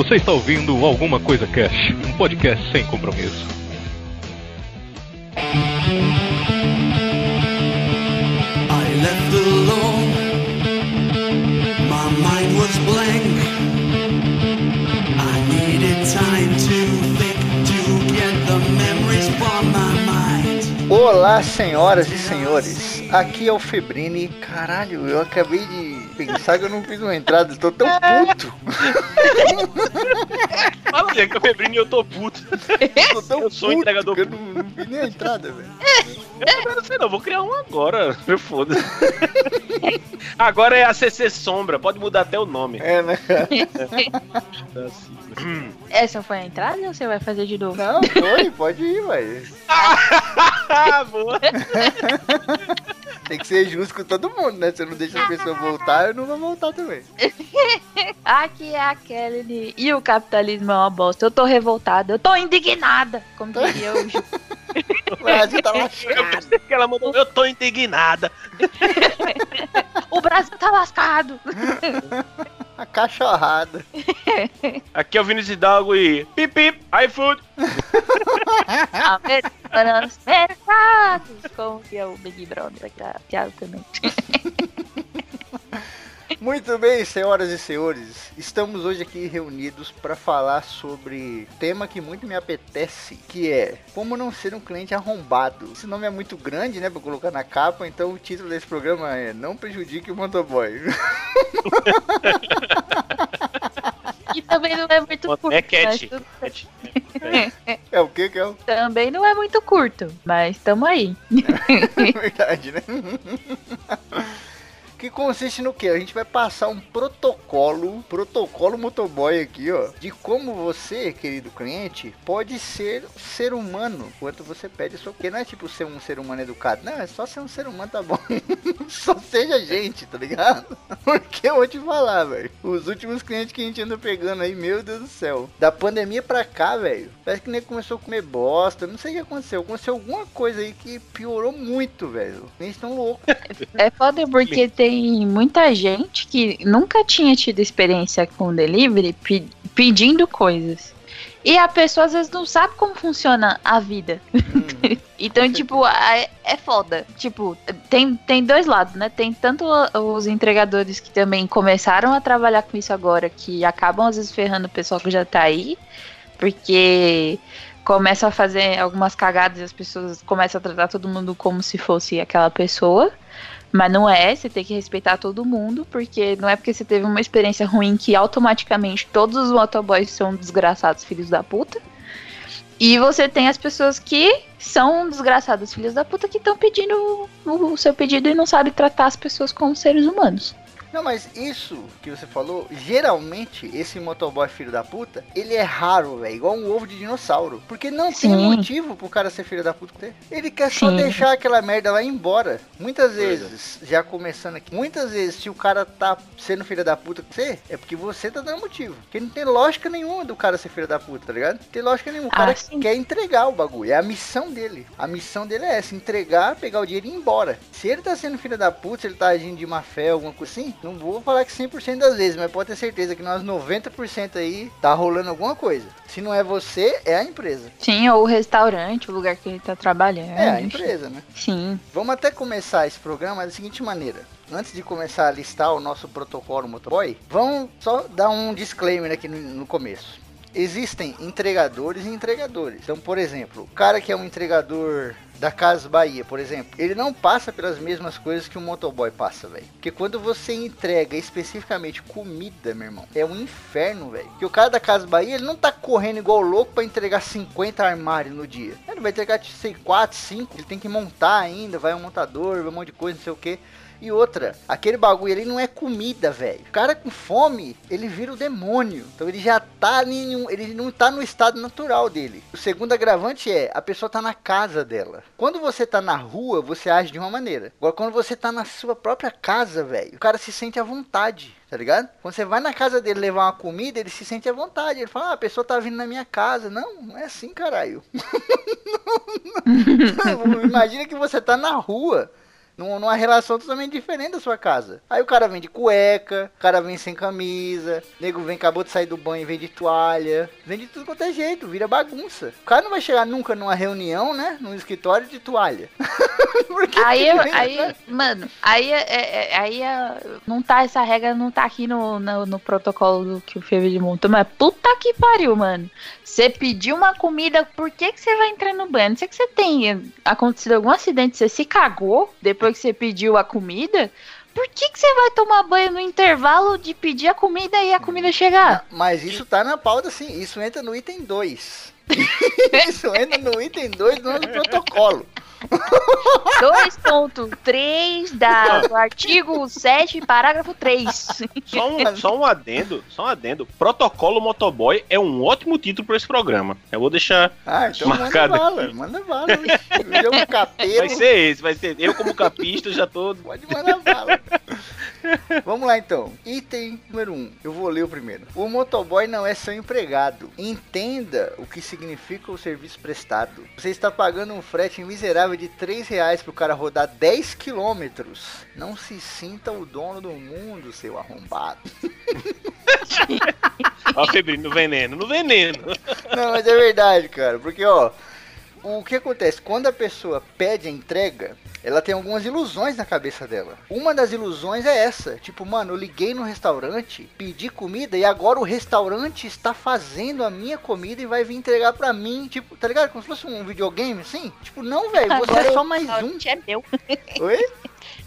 Você está ouvindo Alguma Coisa Cash, um podcast sem compromisso. I left alone. My mind was blank. I needed time to think to get the memories from my mind. Olá, senhoras e senhores. Aqui é o Febrini. Caralho, eu acabei de pensar que eu não fiz uma entrada. Estou tão puto. Fala aí, que eu febrinho e eu tô puto. Tô tão Eu sou puto entregador que eu não, não fiz nem a entrada, velho. Eu não sei não, vou criar um agora. Me foda. Agora é a CC Sombra, pode mudar até o nome. É, né? Essa foi a entrada ou você vai fazer de novo? Não, foi, pode ir, velho. Ah, boa. Tem que ser justo com todo mundo, né? Se eu não deixa a pessoa voltar, eu não vou voltar também. Aqui é a Kelly e o capitalismo é uma bosta. Eu tô revoltada, eu tô indignada, como diria o Ju. Brasil tá Eu lascado. que ela mandou, eu tô indignada. O Brasil tá lascado. A cachorrada. Aqui é o Vinícius Hidalgo e pip pip, iFood. Americanos mercados. Como que é o Big Brother piada também. Muito bem, senhoras e senhores. Estamos hoje aqui reunidos para falar sobre tema que muito me apetece, que é como não ser um cliente arrombado. Esse nome é muito grande, né, para colocar na capa, então o título desse programa é Não prejudique o motoboy. E também não é muito curto. É cat. tudo- Cat. É o que que é o Também não é muito curto, mas tamo aí. verdade, né? Que consiste no que? A gente vai passar um protocolo, protocolo motoboy aqui, ó, de como você, querido cliente, pode ser ser humano enquanto você pede só porque não é tipo ser um ser humano educado, não, é só ser um ser humano, tá bom? só seja gente, tá ligado? Porque eu vou te falar, velho. Os últimos clientes que a gente anda pegando aí, meu Deus do céu. Da pandemia pra cá, velho, parece que nem começou a comer bosta, não sei o que aconteceu. Aconteceu alguma coisa aí que piorou muito, velho. Eles estão loucos. É foda porque tem muita gente que nunca tinha tido experiência com delivery pe- pedindo coisas. E a pessoa às vezes não sabe como funciona a vida. então, tipo, é, é foda. Tipo, tem, tem dois lados, né? Tem tanto os entregadores que também começaram a trabalhar com isso agora, que acabam às vezes ferrando o pessoal que já tá aí, porque começam a fazer algumas cagadas e as pessoas começam a tratar todo mundo como se fosse aquela pessoa. Mas não é, você tem que respeitar todo mundo, porque não é porque você teve uma experiência ruim que automaticamente todos os motoboys são desgraçados filhos da puta. E você tem as pessoas que são desgraçados filhos da puta que estão pedindo o, o seu pedido e não sabem tratar as pessoas como seres humanos. Não, mas isso que você falou, geralmente esse motoboy filho da puta, ele é raro, velho, igual um ovo de dinossauro. Porque não tem Sim. motivo pro cara ser filho da puta. Ele quer só Sim. deixar aquela merda lá embora. Muitas é. vezes, já começando aqui, muitas vezes se o cara tá sendo filho da puta com você, é porque você tá dando motivo. Porque não tem lógica nenhuma do cara ser filho da puta, tá ligado? Não tem lógica nenhuma. O Ah, cara sim. quer entregar o bagulho. É a missão dele. A missão dele é essa: entregar, pegar o dinheiro e ir embora. Se ele tá sendo filho da puta, se ele tá agindo de má fé, alguma coisa assim, não vou falar que 100% das vezes, mas pode ter certeza que nós 90% aí tá rolando alguma coisa. Se não é você, é a empresa. Sim, ou o restaurante, o lugar que ele tá trabalhando. É a empresa, né? Sim. Vamos até começar esse programa da seguinte maneira. Antes de começar a listar o nosso protocolo motoboy, vamos só dar um disclaimer aqui no, no começo. Existem entregadores e entregadores. Então, por exemplo, o cara que é um entregador da Casa Bahia, por exemplo, ele não passa pelas mesmas coisas que o motoboy passa, velho. Porque quando você entrega especificamente comida, meu irmão, é um inferno, velho. Que o cara da Casa Bahia, ele não tá correndo igual louco pra entregar 50 armários no dia. Ele vai entregar, sei, 4, 5, ele tem que montar ainda, vai um montador, vai um monte de coisa, não sei o que. E outra, aquele bagulho ali não é comida, velho. O cara com fome, ele vira o demônio. Então ele já tá em um- ele não tá no estado natural dele. O segundo agravante é, a pessoa tá na casa dela. Quando você tá na rua, você age de uma maneira. Agora quando você tá na sua própria casa, velho, o cara se sente à vontade. Tá ligado? Quando você vai na casa dele levar uma comida, ele se sente à vontade. Ele fala, ah, a pessoa tá vindo na minha casa. Não, não é assim, caralho. Imagina que você tá na rua numa relação totalmente diferente da sua casa. Aí o cara vem de cueca, o cara vem sem camisa, o nego vem, acabou de sair do banho e vem de toalha, vem de tudo quanto é jeito, vira bagunça. O cara não vai chegar nunca numa reunião, né, num escritório de toalha. Aí, eu- aí né? mano, aí, é- é- é- aí é- não tá, essa regra não tá aqui no, no, no protocolo do que o Feve montou, mas puta que pariu, mano. Você pediu uma comida, por que que você vai entrar no banho? Não sei que você tenha acontecido algum acidente, você se cagou depois que você pediu a comida. Por que que você vai tomar banho no intervalo de pedir a comida e a comida chegar? Mas isso tá na pauta sim, isso entra no item 2. isso entra no item 2 do protocolo. 2.3 da, do artigo 7, parágrafo 3. Só um, só um adendo, só um adendo. Protocolo Motoboy é um ótimo título pra esse programa. Eu vou deixar. Ah, então Marcado manda bala, manda bala. Eu um capeiro. Vai ser esse, vai ser. Eu, como capista, já tô. Pode mandar bala. Vamos lá então. Item número 1. Um. Eu vou ler o primeiro. O motoboy não é seu empregado. Entenda o que significa o serviço prestado. Você está pagando um frete miserável de 3 reais pro cara rodar 10 quilômetros. Não se sinta o dono do mundo, seu arrombado. Ó, Febrino, no veneno, no veneno. Não, mas é verdade, cara. Porque, ó, o que acontece? Quando a pessoa pede a entrega, ela tem algumas ilusões na cabeça dela. Uma das ilusões é essa. Tipo, mano, eu liguei no restaurante, pedi comida e agora o restaurante está fazendo a minha comida e vai vir entregar pra mim. Tipo, tá ligado? Como se fosse um videogame, assim. Tipo, não, velho, você é só mais um. é meu. Oi?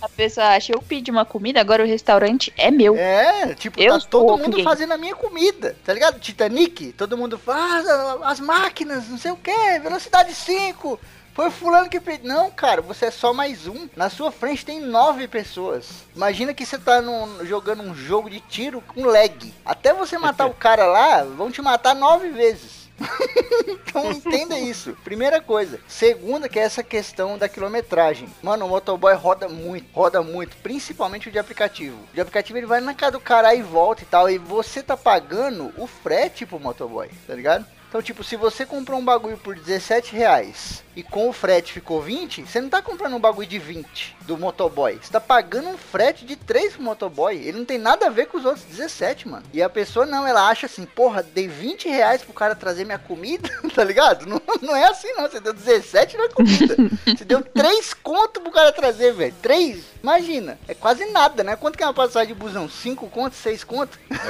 A pessoa acha, eu pedi uma comida, agora o restaurante é meu. É, tipo, Eu tá todo mundo fazendo a minha comida, tá ligado? Titanic, todo mundo faz ah, as máquinas, não sei o que, velocidade 5. Foi fulano que pediu. Não, cara, você é só mais um. Na sua frente tem nove pessoas. Imagina que você tá num- jogando um jogo de tiro com lag. Até você matar o cara lá, vão te matar nove vezes. então entenda isso. Primeira coisa. Segunda, que é essa questão da quilometragem. Mano, o motoboy roda muito, roda muito, principalmente o de aplicativo. O de aplicativo ele vai na casa do cara e volta e tal. E você tá pagando o frete pro motoboy, tá ligado? Então, tipo, se você comprou um bagulho por 17 reais e com o frete ficou 20, você não tá comprando um bagulho de 20 do motoboy. Você tá pagando um frete de 3 pro motoboy. Ele não tem nada a ver com os outros 17, mano. E a pessoa não, ela acha assim, porra, dei 20 reais pro cara trazer minha comida, tá ligado? Não, não é assim não. Você deu 17 na comida. Você deu 3 conto pro cara trazer, velho. 3? Imagina. É quase nada, né? Quanto que é uma passagem de busão? 5 conto? 6 conto? É.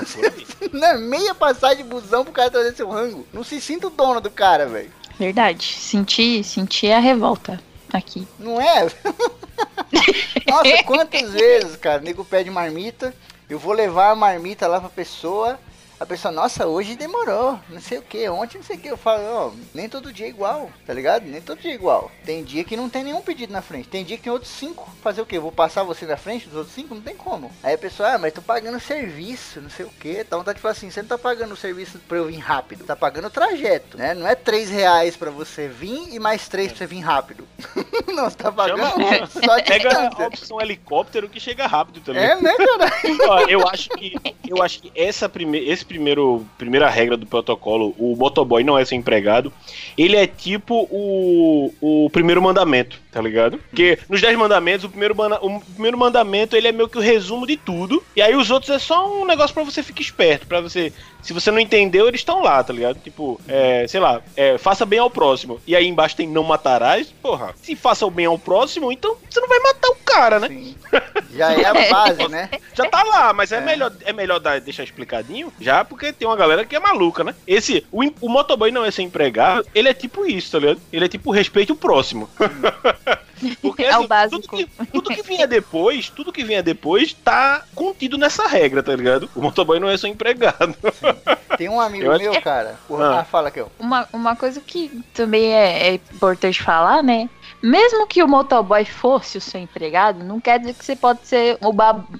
Não, é meia passagem de busão pro cara trazer seu rango. Não se sinta o dono do cara, velho. Verdade. Senti, senti a revolta aqui. Não é? Nossa, quantas vezes, cara, o nego pede marmita, eu vou levar a marmita lá pra pessoa, a pessoa, nossa, hoje demorou, não sei o que, ontem não sei o que, eu falo, ó, nem todo dia é igual, tá ligado? Nem todo dia é igual. Tem dia que não tem nenhum pedido na frente, tem dia que tem outros cinco, fazer o que? Vou passar você na frente dos outros cinco? Não tem como. Aí a pessoa, ah, mas tô pagando serviço, não sei o que, tá vontade de falar assim, você não tá pagando o serviço pra eu vir rápido, tá pagando o trajeto, né? Não é três reais pra você vir e mais três pra você vir rápido. não, você tá pagando Chama- só de Pega a distância. opção helicóptero que chega rápido também. É, né, cara? Eu acho que eu acho que essa prime esse primeiro primeira regra do protocolo, o motoboy não é seu empregado. Ele é tipo o, o primeiro mandamento, tá ligado? Porque nos dez mandamentos o primeiro o primeiro mandamento ele é meio que o resumo de tudo. E aí os outros é só um negócio pra você ficar esperto, pra você se você não entendeu, eles estão lá, tá ligado? Tipo, é, sei lá, é, faça bem ao próximo. E aí embaixo tem não matarás. Porra, se faça o bem ao próximo, então você não vai matar o cara, né? Sim. Já é a base, né? Já tá lá, mas é, É. melhor, é melhor dar, deixar explicadinho, já porque tem uma galera que é maluca, né? Esse, o, o motoboy não é ser empregado, ele é tipo isso, tá ligado? Ele é tipo respeito o próximo. Porque, É o assim, básico. Tudo que, tudo que vinha depois, tudo que vinha depois tá contido nessa regra, tá ligado? O motoboy não é só empregado. Tem um amigo Eu acho meu, cara. O, Ah. ah, fala aqui, ó. Uma, uma coisa que também é, é importante falar, né? Mesmo que o motoboy fosse o seu empregado, não quer dizer que você pode ser o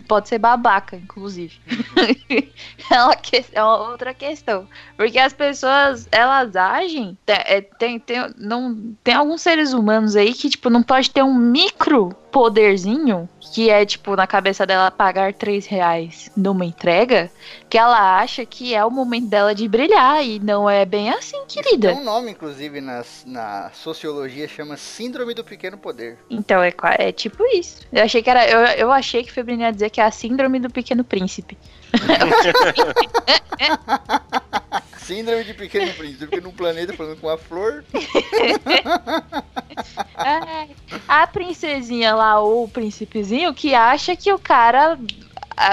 pode ser babaca, inclusive. é, uma que- é uma outra questão. Porque as pessoas, elas agem. é, Tem, tem, não, tem alguns seres humanos aí que, tipo, não pode ter um micro poderzinho, que é, tipo, na cabeça dela pagar 3 reais numa entrega, que ela acha que é o momento dela de brilhar. E não é bem assim, Tem querida. um nome, inclusive, na, na sociologia, chama Síndrome Síndrome do pequeno poder. Então é, é tipo isso. Eu achei que era. Eu, eu achei que o Febrini ia dizer que é a síndrome do pequeno príncipe. Síndrome de pequeno príncipe, porque num planeta falando com a flor. Ai, a princesinha lá, ou o príncipezinho, que acha que o cara.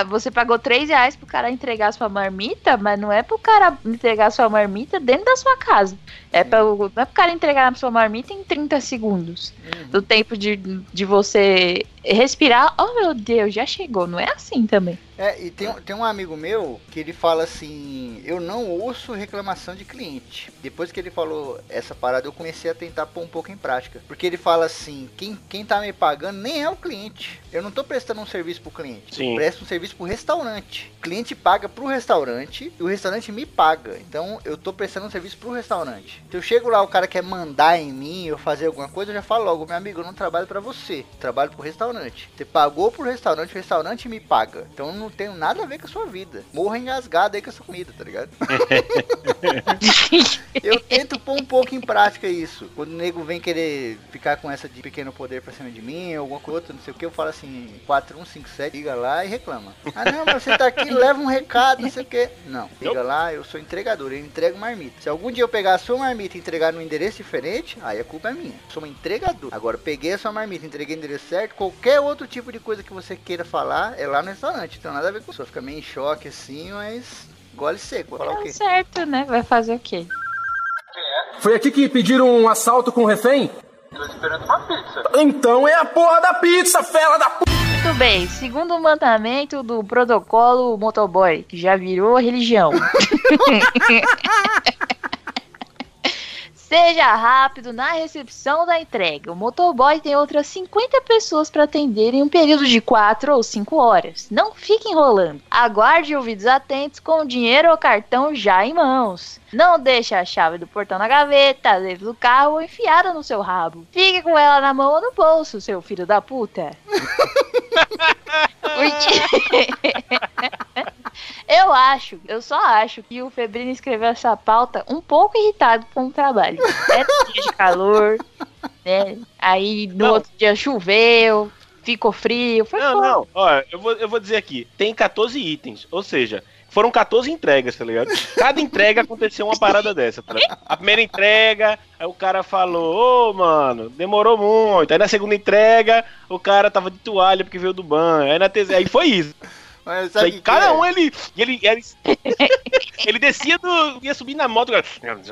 Você pagou 3 reais pro cara entregar sua marmita, mas não é pro cara entregar sua marmita dentro da sua casa. É pra, não é pro cara entregar a sua marmita em 30 segundos. Do tempo de, de você respirar. Oh meu Deus, já chegou. Não é assim também. É, e tem, tem um amigo meu que ele fala assim: Eu não ouço reclamação de cliente. Depois que ele falou essa parada, eu comecei a tentar pôr um pouco em prática. Porque ele fala assim: Quem, quem tá me pagando nem é o cliente. Eu não tô prestando um serviço pro cliente. Sim. Eu presto um serviço pro restaurante. Cliente paga pro restaurante e o restaurante me paga. Então eu tô prestando um serviço pro restaurante. Se eu chego lá, o cara quer mandar em mim ou fazer alguma coisa, eu já falo logo: Meu amigo, eu não trabalho pra você. Eu trabalho pro restaurante. Você pagou pro restaurante, o restaurante me paga. Então eu não tenho nada a ver com a sua vida. Morra engasgado aí com a sua comida, tá ligado? Eu tento pôr um pouco em prática isso. Quando o nego vem querer ficar com essa de pequeno poder pra cima de mim, alguma coisa, não sei o que, eu falo assim, 4157, liga lá e reclama. Ah não, mas você tá aqui, leva um recado, não sei o que. Não, liga lá, eu sou entregador, eu entrego marmita. Se algum dia eu pegar a sua marmita e entregar num endereço diferente, aí a culpa é minha. Eu sou um entregador. Agora, peguei a sua marmita, entreguei no endereço certo, qualquer outro tipo de coisa que você queira falar, é lá no restaurante. Então nada a ver com isso. Fica meio em choque assim, mas gole seco. Vai falar o Tá quê? certo, né? Vai fazer o quê? Foi aqui que pediram um assalto com refém? Tô esperando uma pizza. Então é a porra da pizza, fela da p. Bem, segundo o mandamento do protocolo motoboy, que já virou religião. Seja rápido na recepção da entrega. O motoboy tem outras 50 pessoas para atender em um período de 4 ou 5 horas. Não fique enrolando. Aguarde ouvidos atentos com o dinheiro ou cartão já em mãos. Não deixe a chave do portão na gaveta, dentro do carro ou enfiada no seu rabo. Fique com ela na mão ou no bolso, seu filho da puta. Porque... eu acho, eu só acho que o Febrino escreveu essa pauta um pouco irritado com o trabalho. Era dia de calor, né? Aí no Não. outro dia choveu, ficou frio. Foi Não, foda. não. Olha, eu vou, eu vou dizer aqui. Tem 14 itens. Ou seja, foram 14 entregas, tá ligado? Cada entrega aconteceu uma parada dessa, tá ligado? A primeira entrega, aí o cara falou, ô, mano, demorou muito. Aí na segunda entrega, o cara tava de toalha porque veio do banho. Aí na terceira, aí foi isso. Mas sabe cada é? um, ele, ele, ele, ele descia do, ia subir na moto, cara,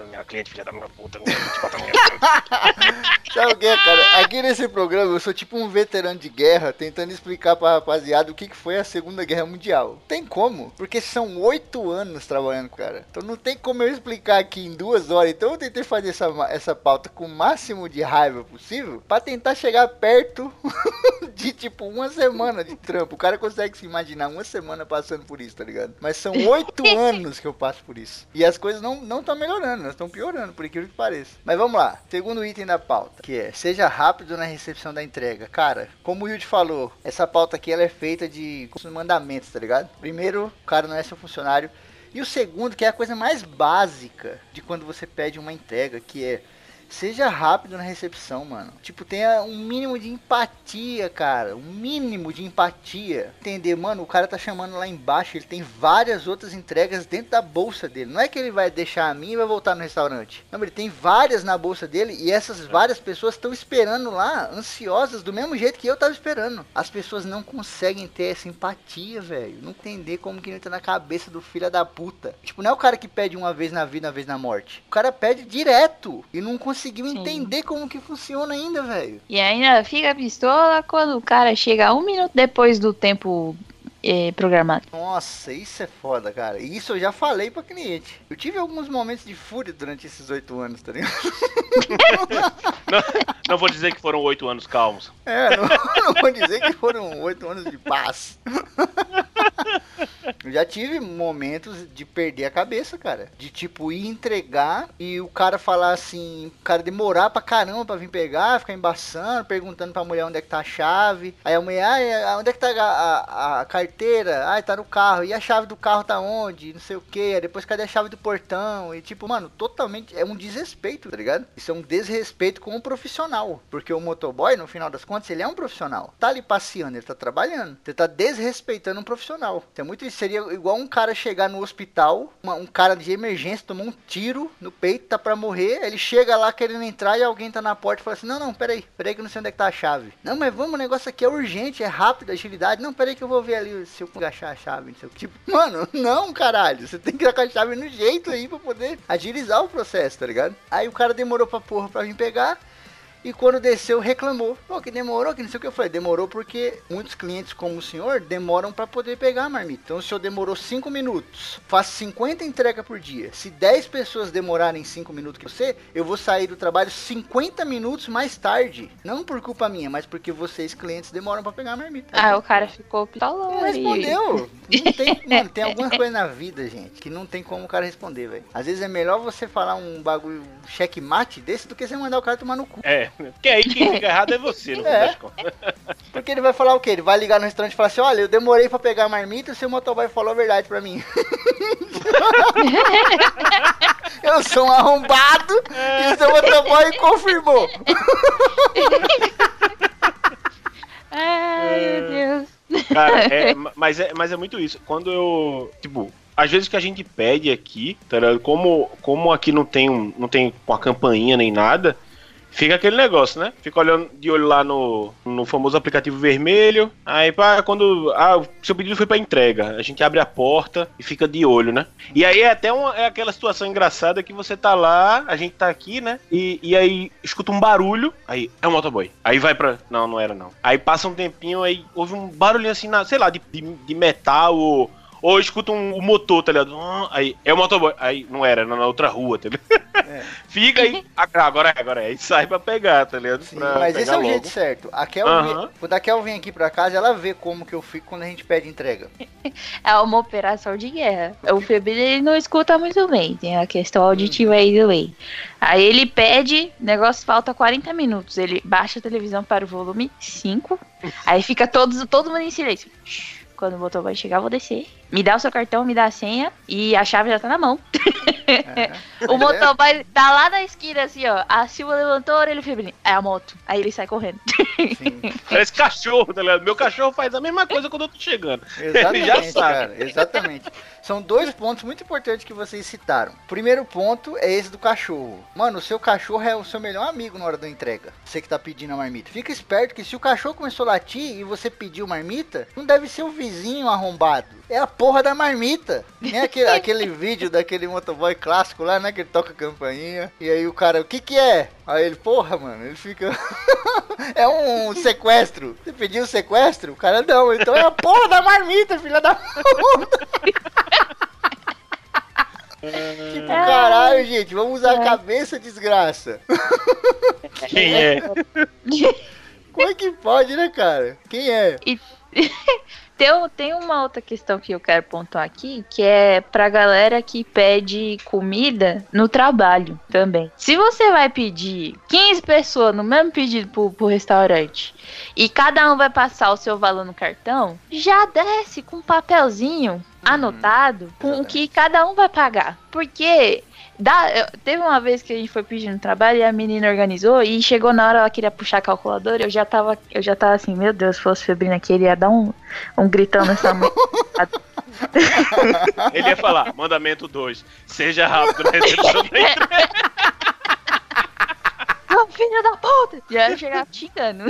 minha cliente, filha da minha puta, minha, Sabe o que, é, cara? Aqui nesse programa eu sou tipo um veterano de guerra tentando explicar pra rapaziada o que, que foi a Segunda Guerra Mundial. Tem como? Porque são oito anos trabalhando, cara. Então não tem como eu explicar aqui em duas horas. Então eu tentei fazer essa, essa pauta com o máximo de raiva possível pra tentar chegar perto de tipo uma semana de trampo. O cara consegue se imaginar uma semana passando por isso, tá ligado? Mas são oito anos que eu passo por isso. E as coisas não não estão melhorando, elas estão piorando, por incrível que pareça. Mas vamos lá. Segundo item da pauta, que é seja rápido na recepção da entrega. Cara, como o Yudi falou, essa pauta aqui ela é feita de mandamentos, tá ligado? Primeiro, o cara não é seu funcionário. E o segundo, que é a coisa mais básica de quando você pede uma entrega, que é Seja rápido na recepção, mano. Tipo, tenha um mínimo de empatia, cara. Um mínimo de empatia. Entender, mano, o cara tá chamando lá embaixo. Ele tem várias outras entregas dentro da bolsa dele. Não é que ele vai deixar a minha e vai voltar no restaurante. Não, ele tem várias na bolsa dele. E essas várias pessoas estão esperando lá, ansiosas, do mesmo jeito que eu tava esperando. As pessoas não conseguem ter essa empatia, velho. Não entender como que entra na cabeça do filho da puta. Tipo, não é o cara que pede uma vez na vida, uma vez na morte. O cara pede direto. E não conseguiu Sim. entender como que funciona ainda, velho. E ainda fica pistola quando o cara chega um minuto depois do tempo eh, programado. Nossa, isso é foda, cara. E isso eu já falei pra cliente. Eu tive alguns momentos de fúria durante esses oito anos, tá ligado? Não, não vou dizer que foram oito anos calmos. É, não, não vou dizer que foram oito anos de paz. Eu já tive momentos de perder a cabeça, cara. De tipo ir entregar e o cara falar assim, o cara demorar pra caramba pra vir pegar, ficar embaçando, perguntando pra mulher onde é que tá a chave. Aí a mulher, ah, onde é que tá a, a, a carteira? Ah, tá no carro. E a chave do carro tá onde? Não sei o que. Depois cadê a chave do portão? E tipo, mano, totalmente é um desrespeito, tá ligado? Isso é um desrespeito com o profissional. Porque o motoboy, no final das contas, ele é um profissional. Tá ali passeando, ele tá trabalhando. Você tá desrespeitando um profissional. Então, muito isso seria igual um cara chegar no hospital, uma- um cara de emergência tomou um tiro no peito, tá pra morrer. Ele chega lá querendo entrar e alguém tá na porta e fala assim: Não, não, peraí, peraí que eu não sei onde é que tá a chave. Não, mas vamos, o negócio aqui é urgente, é rápido, agilidade. Não, peraí que eu vou ver ali se eu achar a chave. Não sei o que. Tipo, mano, não, caralho. Você tem que com a chave no jeito aí pra poder agilizar o processo, tá ligado? Aí o cara demorou pra porra pra vir pegar. E quando desceu, reclamou. Pô, que demorou, que não sei o que eu falei. Demorou porque muitos clientes, como o senhor, demoram para poder pegar a marmita. Então, o senhor demorou 5 minutos, faço 50 entregas por dia. Se 10 pessoas demorarem 5 minutos que você, eu vou sair do trabalho 50 minutos mais tarde. Não por culpa minha, mas porque vocês, clientes, demoram para pegar a marmita. Ah, o cara ficou pistola. Não respondeu. Não tem, mano, tem alguma coisa na vida, gente, que não tem como o cara responder, velho. Às vezes é melhor você falar um bagulho checkmate desse do que você mandar o cara tomar no cu. É, porque aí quem fica errado é você, no fim É. Porque ele vai falar o quê? Ele vai ligar no restaurante e falar assim: Olha, eu demorei pra pegar a marmita e o seu motoboy falou a verdade pra mim. eu sou um arrombado e o seu motoboy confirmou. Ai, meu Deus. Cara, é, ma- mas, é, mas é muito isso. Quando eu. Tipo, às vezes que a gente pede aqui, tá? Como, como aqui não tem, um, não tem uma campainha nem nada, fica aquele negócio, né? Fica olhando de olho lá no, no famoso aplicativo vermelho. Aí, pá, quando. Ah, seu pedido foi pra entrega. A gente abre a porta e fica de olho, né? E aí é até uma, é aquela situação engraçada que você tá lá, a gente tá aqui, né? E, e aí escuta um barulho. Aí, é um motoboy. Aí vai pra. Não, não era não. Aí passa um tempinho, aí houve um barulhinho assim, na, sei lá, de, de, de metal ou. Ou escuta um, um motor, tá ligado? Ah, Aí, é o motoboy. Aí, não era, era na outra rua, tá ligado? Fica aí. Ah, agora é, agora é. E sai pra pegar, tá ligado? Sim, Pra mas esse é o logo. jeito certo. A Kel, Aham. vem- quando a Kel vem aqui pra casa, ela vê como que eu fico quando a gente pede entrega. É uma operação de guerra. O Febrini ele não escuta muito bem, tem a questão auditiva aí também. Aí ele pede, negócio falta 40 minutos. Ele baixa a televisão para o volume 5. Aí fica todos, todo mundo em silêncio. Quando o motor vai chegar, eu vou descer. Me dá o seu cartão, me dá a senha e a chave já tá na mão. O motoboy tá lá na esquina, assim, ó. A Silva levantou a orelha. É a moto. Aí ele sai correndo. Sim. Parece cachorro, tá ligado? Meu cachorro faz a mesma coisa quando eu tô chegando. Exatamente, Ele já sabe. cara, exatamente. São dois pontos muito importantes que vocês citaram. Primeiro ponto é esse do cachorro. Mano, o seu cachorro é o seu melhor amigo na hora da entrega. Você que tá pedindo a marmita. Fica esperto que se o cachorro começou a latir e você pediu marmita, não deve ser o vizinho arrombado. É a porra da marmita. Nem aquele, aquele vídeo daquele motoboy clássico lá, né? Que ele toca a campainha. E aí o cara, o que que é? Aí ele, porra, mano, ele fica. é um sequestro. Você pediu sequestro? O cara não, então é a porra da marmita, filha da puta. tipo, caralho, gente, vamos usar a cabeça, desgraça. Quem é? Como é que pode, né, cara? Quem é? Tem, tem uma outra questão que eu quero pontuar aqui, que é pra galera que pede comida no trabalho também. Se você vai pedir 15 pessoas no mesmo pedido pro, pro restaurante e cada um vai passar o seu valor no cartão, já desce com um papelzinho anotado com o que cada um vai pagar. Porque dá, teve uma vez que a gente foi pedindo trabalho e a menina organizou e chegou na hora ela queria puxar a calculadora, eu já tava, eu já tava assim, meu Deus, se fosse Febrina aqui, ele ia dar um, um gritão nessa mãe. Ele ia falar, mandamento 2, seja rápido na recepção da entrega. Ô, filho da puta! Já chegar xingando.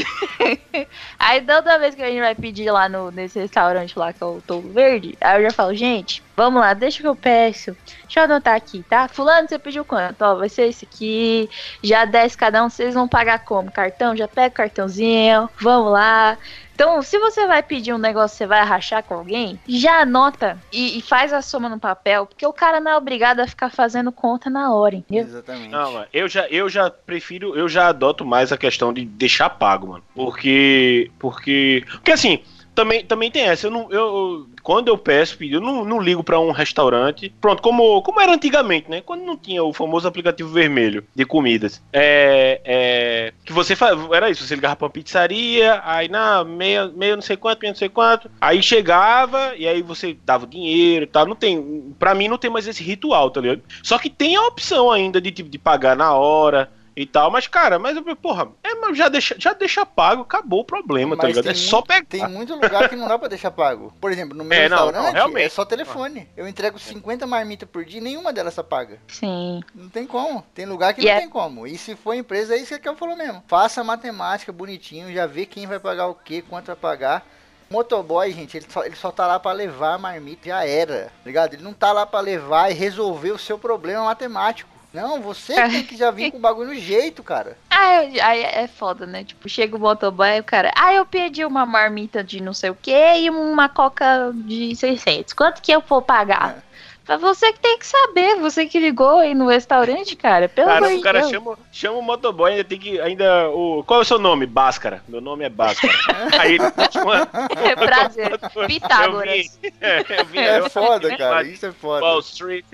aí toda vez que a gente vai pedir lá no, nesse restaurante lá que é o Touro Verde, aí eu já falo, gente, vamos lá, deixa que eu peço. Deixa eu anotar aqui, tá? Fulano, você pediu quanto? Ó, vai ser esse aqui. Já desce cada um, vocês vão pagar como? Cartão? Já pega o cartãozinho, vamos lá. Então, se você vai pedir um negócio, você vai rachar com alguém, já anota e, e faz a soma no papel, porque o cara não é obrigado a ficar fazendo conta na hora, entendeu? Exatamente. Não, mano, eu já, eu já prefiro, eu já adoto mais a questão de deixar pago, mano. Porque. Porque. Porque assim, também, também tem essa. Eu não, eu, quando eu peço pedido, eu não, não ligo pra um restaurante. Pronto, como, como era antigamente, né? Quando não tinha o famoso aplicativo vermelho de comidas. É, é, que você faz, era isso, você ligava pra uma pizzaria, aí na meia, meia não sei quanto, meia não sei quanto. Aí chegava e aí você dava dinheiro e tal. Não tem, pra mim não tem mais esse ritual, tá ligado? Só que tem a opção ainda de de pagar na hora e tal, mas cara, mas eu, porra, é, mas já deixa, já deixa pago, acabou o problema, tá Mas ligado? tem É só muito- pegar. Tem muito lugar que não dá pra deixar pago. Por exemplo, no meu É, não, não, restaurante realmente. é só telefone. Eu entrego 50 marmitas por dia e nenhuma delas tá paga. Sim. Não tem como. Tem lugar que E não é- tem como. E se for empresa, é isso que eu falo mesmo. Faça a matemática bonitinho, já vê quem vai pagar o que, quanto vai pagar. Motoboy, gente, ele só, ele só tá lá pra levar a marmita, já era, tá ligado? Ele não tá lá pra levar e resolver o seu problema matemático. Não, você tem que já vir com o bagulho no jeito, cara. Ah, aí é foda, né? Tipo, chega o motoboy e o cara, ah, eu pedi uma marmita de não sei o que e uma coca de 600. Quanto que eu vou pagar? Pra você que tem que saber, você que ligou aí no restaurante, cara. Pelo Cara, amor o de cara Deus. chama, chama o motoboy, ainda tem que. Ainda. O, qual é o seu nome? Báscara. Meu nome é Báscara. Aí ele chama. É prazer. Pitágoras. Eu vim, é, eu vim, É eu- foda, cara. Isso é foda. Wall Street.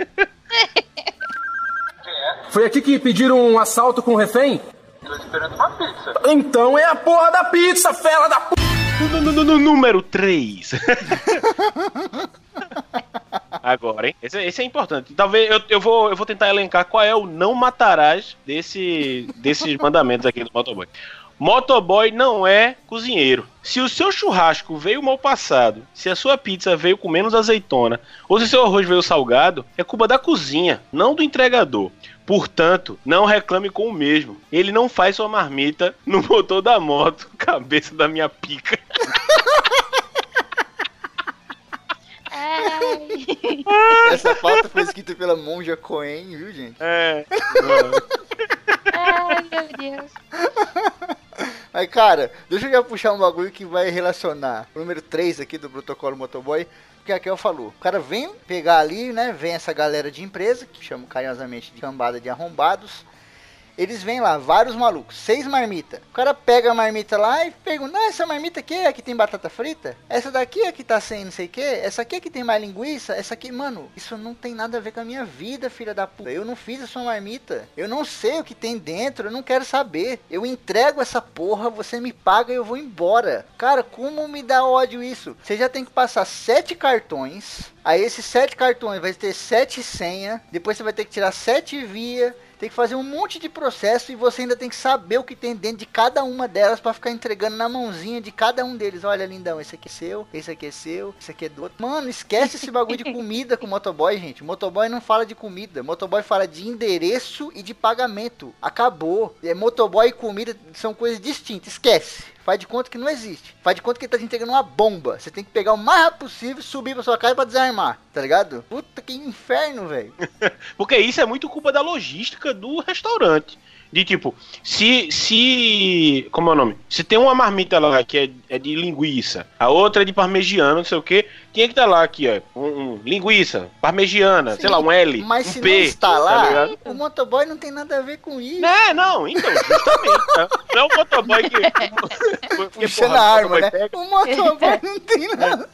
Foi aqui que pediram um assalto com refém? Tô esperando uma pizza. Então é a porra da pizza, fela da p. Número 3. Agora, hein? Esse, esse é importante. Talvez eu, eu, vou, eu vou tentar elencar qual é o não matarás desse, desses mandamentos aqui do motoboy. Motoboy não é cozinheiro. Se o seu churrasco veio mal passado, se a sua pizza veio com menos azeitona, ou se seu arroz veio salgado, é culpa da cozinha, não do entregador. Portanto, não reclame com o mesmo. Ele não faz sua marmita no motor da moto, cabeça da minha pica. Ai. Essa pauta foi escrita pela Monja Coen, viu, gente? É. Ai, meu Deus. Mas, cara, deixa eu já puxar um bagulho que vai relacionar o número 3 aqui do protocolo motoboy. Que a Kel falou. O cara vem pegar ali, né? Vem essa galera de empresa, que chama carinhosamente de cambada de arrombados. Eles vêm lá, vários malucos, seis marmitas. O cara pega a marmita lá e pergunta: "Ah, essa marmita aqui é a que tem batata frita? Essa daqui é a que tá sem não sei o que? Essa aqui é que tem mais linguiça? Essa aqui, mano, isso não tem nada a ver com a minha vida, filha da puta. Eu não fiz a sua marmita. Eu não sei o que tem dentro, eu não quero saber. Eu entrego essa porra, você me paga e eu vou embora. Cara, como me dá ódio isso? Você já tem que passar sete cartões. Aí esses sete cartões vai ter sete senha. Depois você vai ter que tirar sete via. Tem que fazer um monte de processo e você ainda tem que saber o que tem dentro de cada uma delas pra ficar entregando na mãozinha de cada um deles. Olha, lindão, esse aqui é seu, esse aqui é seu, esse aqui é do outro. Mano, esquece esse bagulho de comida com o motoboy, gente. O motoboy não fala de comida. O motoboy fala de endereço e de pagamento. Acabou. É, motoboy e comida são coisas distintas. Esquece. Faz de conta que não existe. Faz de conta que ele tá entregando uma bomba. Você tem que pegar o mais rápido possível, subir pra sua casa pra desarmar. Tá ligado? Puta que inferno, velho. Porque isso é muito culpa da logística do restaurante. De tipo, se. se. Como é o nome? Se tem uma marmita lá que é, é de linguiça, a outra é de parmegiana, não sei o que, tinha que estar lá aqui, ó. Um, um linguiça, parmegiana, sei lá, um L, Mas um se P. não está tá lá, ligado? o motoboy não tem nada a ver com isso. É, não, então, justamente. né? Não é o motoboy que. Puxando a arma, né? pega- O motoboy não tem nada.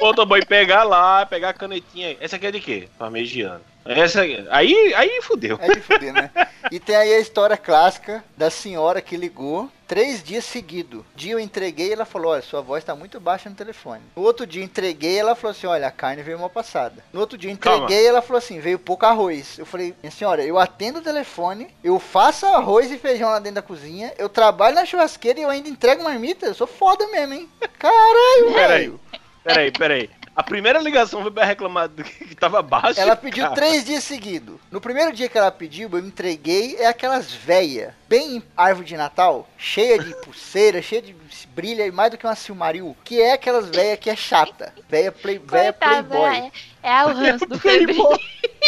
O motoboy pegar lá, pegar a canetinha. Essa aqui é de quê? Parmegiana. Essa aí, aí fudeu. É de fuder, né? E tem aí a história clássica da senhora que ligou três dias seguidos. Dia eu entreguei ela falou: Olha, sua voz tá muito baixa no telefone. No outro dia eu entreguei ela falou assim: Olha, a carne veio mal passada. No outro dia eu entreguei ela falou assim: Veio pouco arroz. Eu falei: Minha senhora, eu atendo o telefone, eu faço arroz e feijão lá dentro da cozinha, eu trabalho na churrasqueira e eu ainda entrego marmita. Eu sou foda mesmo, hein? Caralho, Peraí, velho. peraí, peraí. A primeira ligação foi pra reclamar do que tava baixo. Ela pediu cara. três dias seguidos. No primeiro dia que ela pediu, eu entreguei, é aquelas véia, bem árvore de Natal, cheia de pulseira, cheia de brilha, mais do que uma Silmaril, que é aquelas véia que é chata. Véia, play, véia Coitada, playboy. é, é o ranço do febril.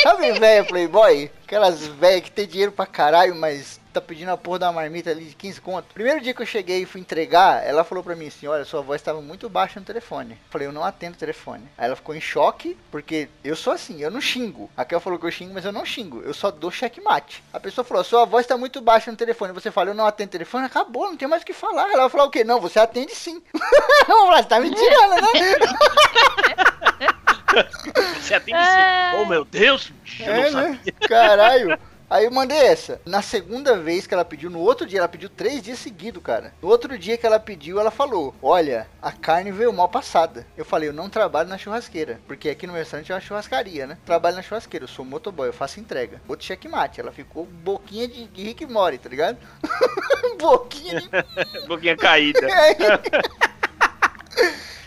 Sabe véia playboy? Aquelas véia que tem dinheiro pra caralho, mas tá pedindo a porra da marmita ali de 15 conto. Primeiro dia que eu cheguei e fui entregar, ela falou pra mim assim: Olha, sua voz estava muito baixa no telefone. Falei, eu não atendo o telefone. Aí ela ficou em choque, porque eu sou assim, eu não xingo. A Kel falou que eu xingo, mas eu não xingo. Eu só dou checkmate. A pessoa falou: Sua voz tá muito baixa no telefone. Você fala, eu não atendo o telefone, acabou, não tem mais o que falar. Ela vai falar o quê? Não, você atende sim. Você tá me tirando, né? Você atende É. sim. Oh, meu Deus! Eu não É, sabia. né? Caralho. Aí eu mandei essa. Na segunda vez que ela pediu, no outro dia, ela pediu três dias seguidos, cara. No outro dia que ela pediu, ela falou: Olha, a carne veio mal passada. Eu falei: Eu não trabalho na churrasqueira. Porque aqui no meu restaurante é uma churrascaria, né? Trabalho na churrasqueira, eu sou motoboy, eu faço entrega. Outro checkmate. Ela ficou boquinha de, de Rick Mori, tá ligado? boquinha de Boquinha caída.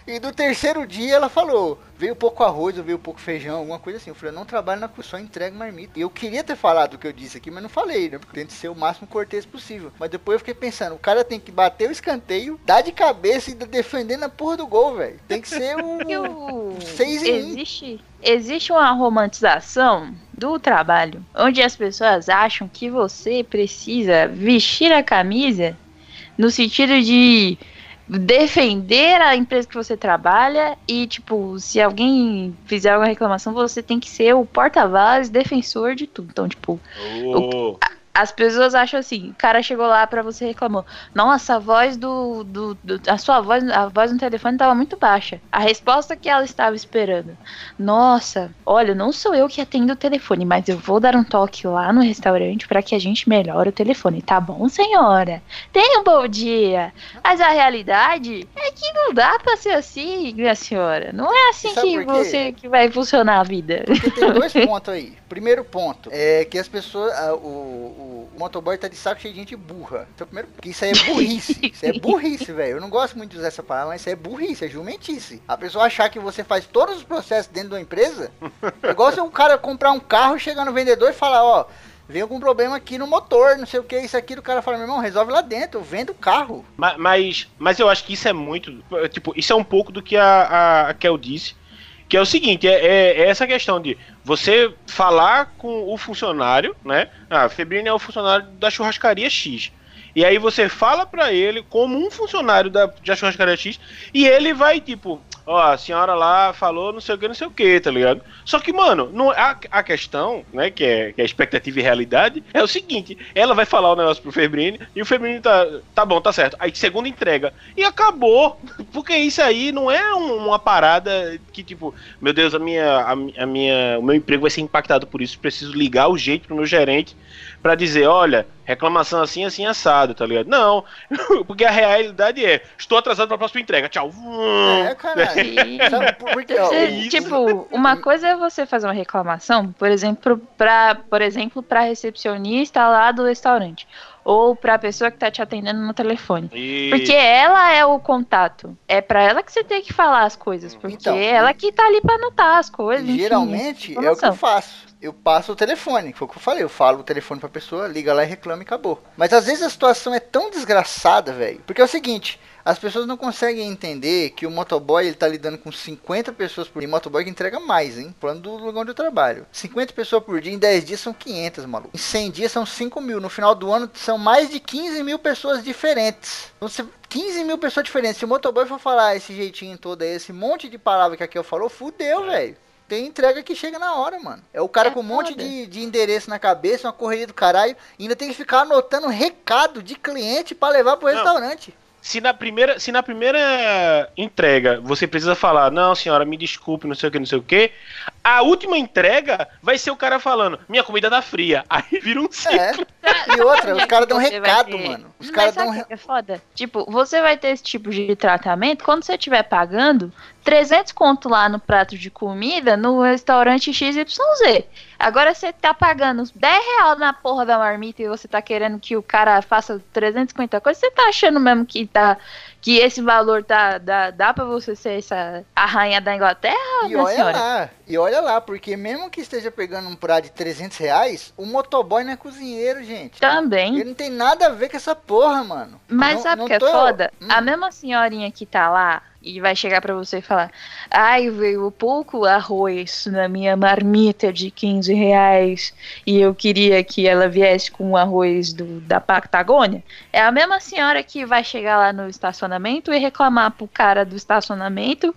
E do terceiro dia ela falou: veio pouco arroz, ou veio pouco feijão, alguma coisa assim. Eu falei: eu não trabalho na cozinha, só entrego marmita. E eu queria ter falado o que eu disse aqui, mas não falei, né? Porque tento ser o máximo cortês possível. Mas depois eu fiquei pensando: o cara tem que bater o escanteio, dar de cabeça e defender na porra do gol, velho. Tem que ser o. Que o- Seis em um. existe, existe uma romantização do trabalho, onde as pessoas acham que você precisa vestir a camisa no sentido de defender a empresa que você trabalha e, tipo, se alguém fizer alguma reclamação, você tem que ser o porta-voz, defensor de tudo. Então, tipo, Oh, as pessoas acham assim, o cara chegou lá pra você e reclamou. Nossa, a voz do, do, do- A sua voz, a voz no telefone tava muito baixa. A resposta que ela estava esperando. Nossa, olha, não sou eu que atendo o telefone, mas eu vou dar um toque lá no restaurante pra que a gente melhore o telefone. Tá bom, senhora? Tenha um bom dia. Mas a realidade é que não dá pra ser assim, minha senhora. Não é assim que você que vai funcionar a vida. Porque tem dois pontos aí. Primeiro ponto é que as pessoas. o, o, o motoboy tá de saco cheio de gente burra. Então, primeiro, que isso aí é burrice. Isso é burrice, velho. Eu não gosto muito de usar essa palavra, mas isso é burrice, é jumentice. A pessoa achar que você faz todos os processos dentro de uma empresa. É igual se o cara comprar um carro, chegar no vendedor e falar, ó. Veio algum problema aqui no motor, não sei o que, isso aqui. O cara fala, meu irmão, resolve lá dentro, eu vendo o carro. Ma- Mas, mas eu acho que isso é muito. Tipo, isso é um pouco do que a, a, a Kel disse. Que é o seguinte, é, é- é essa questão de você falar com o funcionário, né? Ah, Febrine é o funcionário da churrascaria X. E aí você fala pra ele como um funcionário da, da churrascaria X e ele vai, tipo, ó, a senhora lá falou não sei o que, não sei o que, tá ligado? Só que, mano, não, a, a questão, né, que é, que é expectativa e realidade, é o seguinte, ela vai falar o negócio pro Febrini e o Febrini tá, tá bom, tá certo. Aí segunda entrega. E acabou. Porque isso aí não é um- uma parada que, tipo, meu Deus, a minha, a, a minha, o meu emprego vai ser impactado por isso, preciso ligar o jeito pro meu gerente pra dizer, olha, reclamação assim, assim, assado, tá ligado? Não, porque a realidade é, estou atrasado pra próxima entrega, tchau. É, caralho. Sabe, por- Você, o- tipo, uma coisa é você fazer uma reclamação, por exemplo, para, por exemplo, para recepcionista lá do restaurante ou para a pessoa que tá te atendendo no telefone. E- Porque ela é o contato. É pra ela que você tem que falar as coisas, porque Então, é ela que tá ali pra anotar as coisas. enfim, Geralmente é o que eu faço. Eu passo o telefone, foi o que eu falei. Eu falo o telefone pra pessoa, liga lá e reclama e acabou. Mas às vezes a situação é tão desgraçada, velho. Porque é o seguinte. As pessoas não conseguem entender que o motoboy ele tá lidando com 50 pessoas por dia. Motoboy que entrega mais, hein? Falando do lugar onde eu trabalho. 50 pessoas por dia, em 10 dias são 500, maluco. Em 100 dias são 5 mil. No final do ano são mais de 15 mil pessoas diferentes. Então, você, 15 mil pessoas diferentes. Se o motoboy for falar esse jeitinho todo aí, esse monte de palavra que aqui eu falou, fudeu, velho. Tem entrega que chega na hora, mano. É o cara É com um monte de, de endereço na cabeça, uma correria do caralho, e ainda tem que ficar anotando recado de cliente pra levar pro Não. restaurante. Se na primeira, se na primeira entrega você precisa falar, não, senhora, me desculpe, não sei o que, não sei o que, a última entrega vai ser o cara falando, minha comida tá fria. Aí vira um ciclo. É. E outra, os caras dão Você vai recado, ter- mano. Os caras dão. que é foda? Tipo, você vai ter esse tipo de tratamento quando você estiver pagando 300 conto lá no prato de comida no restaurante XYZ. Agora você tá pagando 10 reais na porra da marmita e você tá querendo que o cara faça 350 coisas, você tá achando mesmo que tá que esse valor tá dá, dá para você ser essa a rainha da Inglaterra, E olha senhora? lá, e olha lá, porque mesmo que esteja pegando um prato de 300 reais, o motoboy não é cozinheiro, gente. Também. Ele não tem nada a ver com essa porra, mano. Mas Não- sabe o que é tô- foda? Hum. A mesma senhorinha que tá lá e vai chegar pra você e falar: Ai, veio pouco arroz na minha marmita de 15 reais e eu queria que ela viesse com o arroz do, da Patagônia. É a mesma senhora que vai chegar lá no estacionamento e reclamar pro cara do estacionamento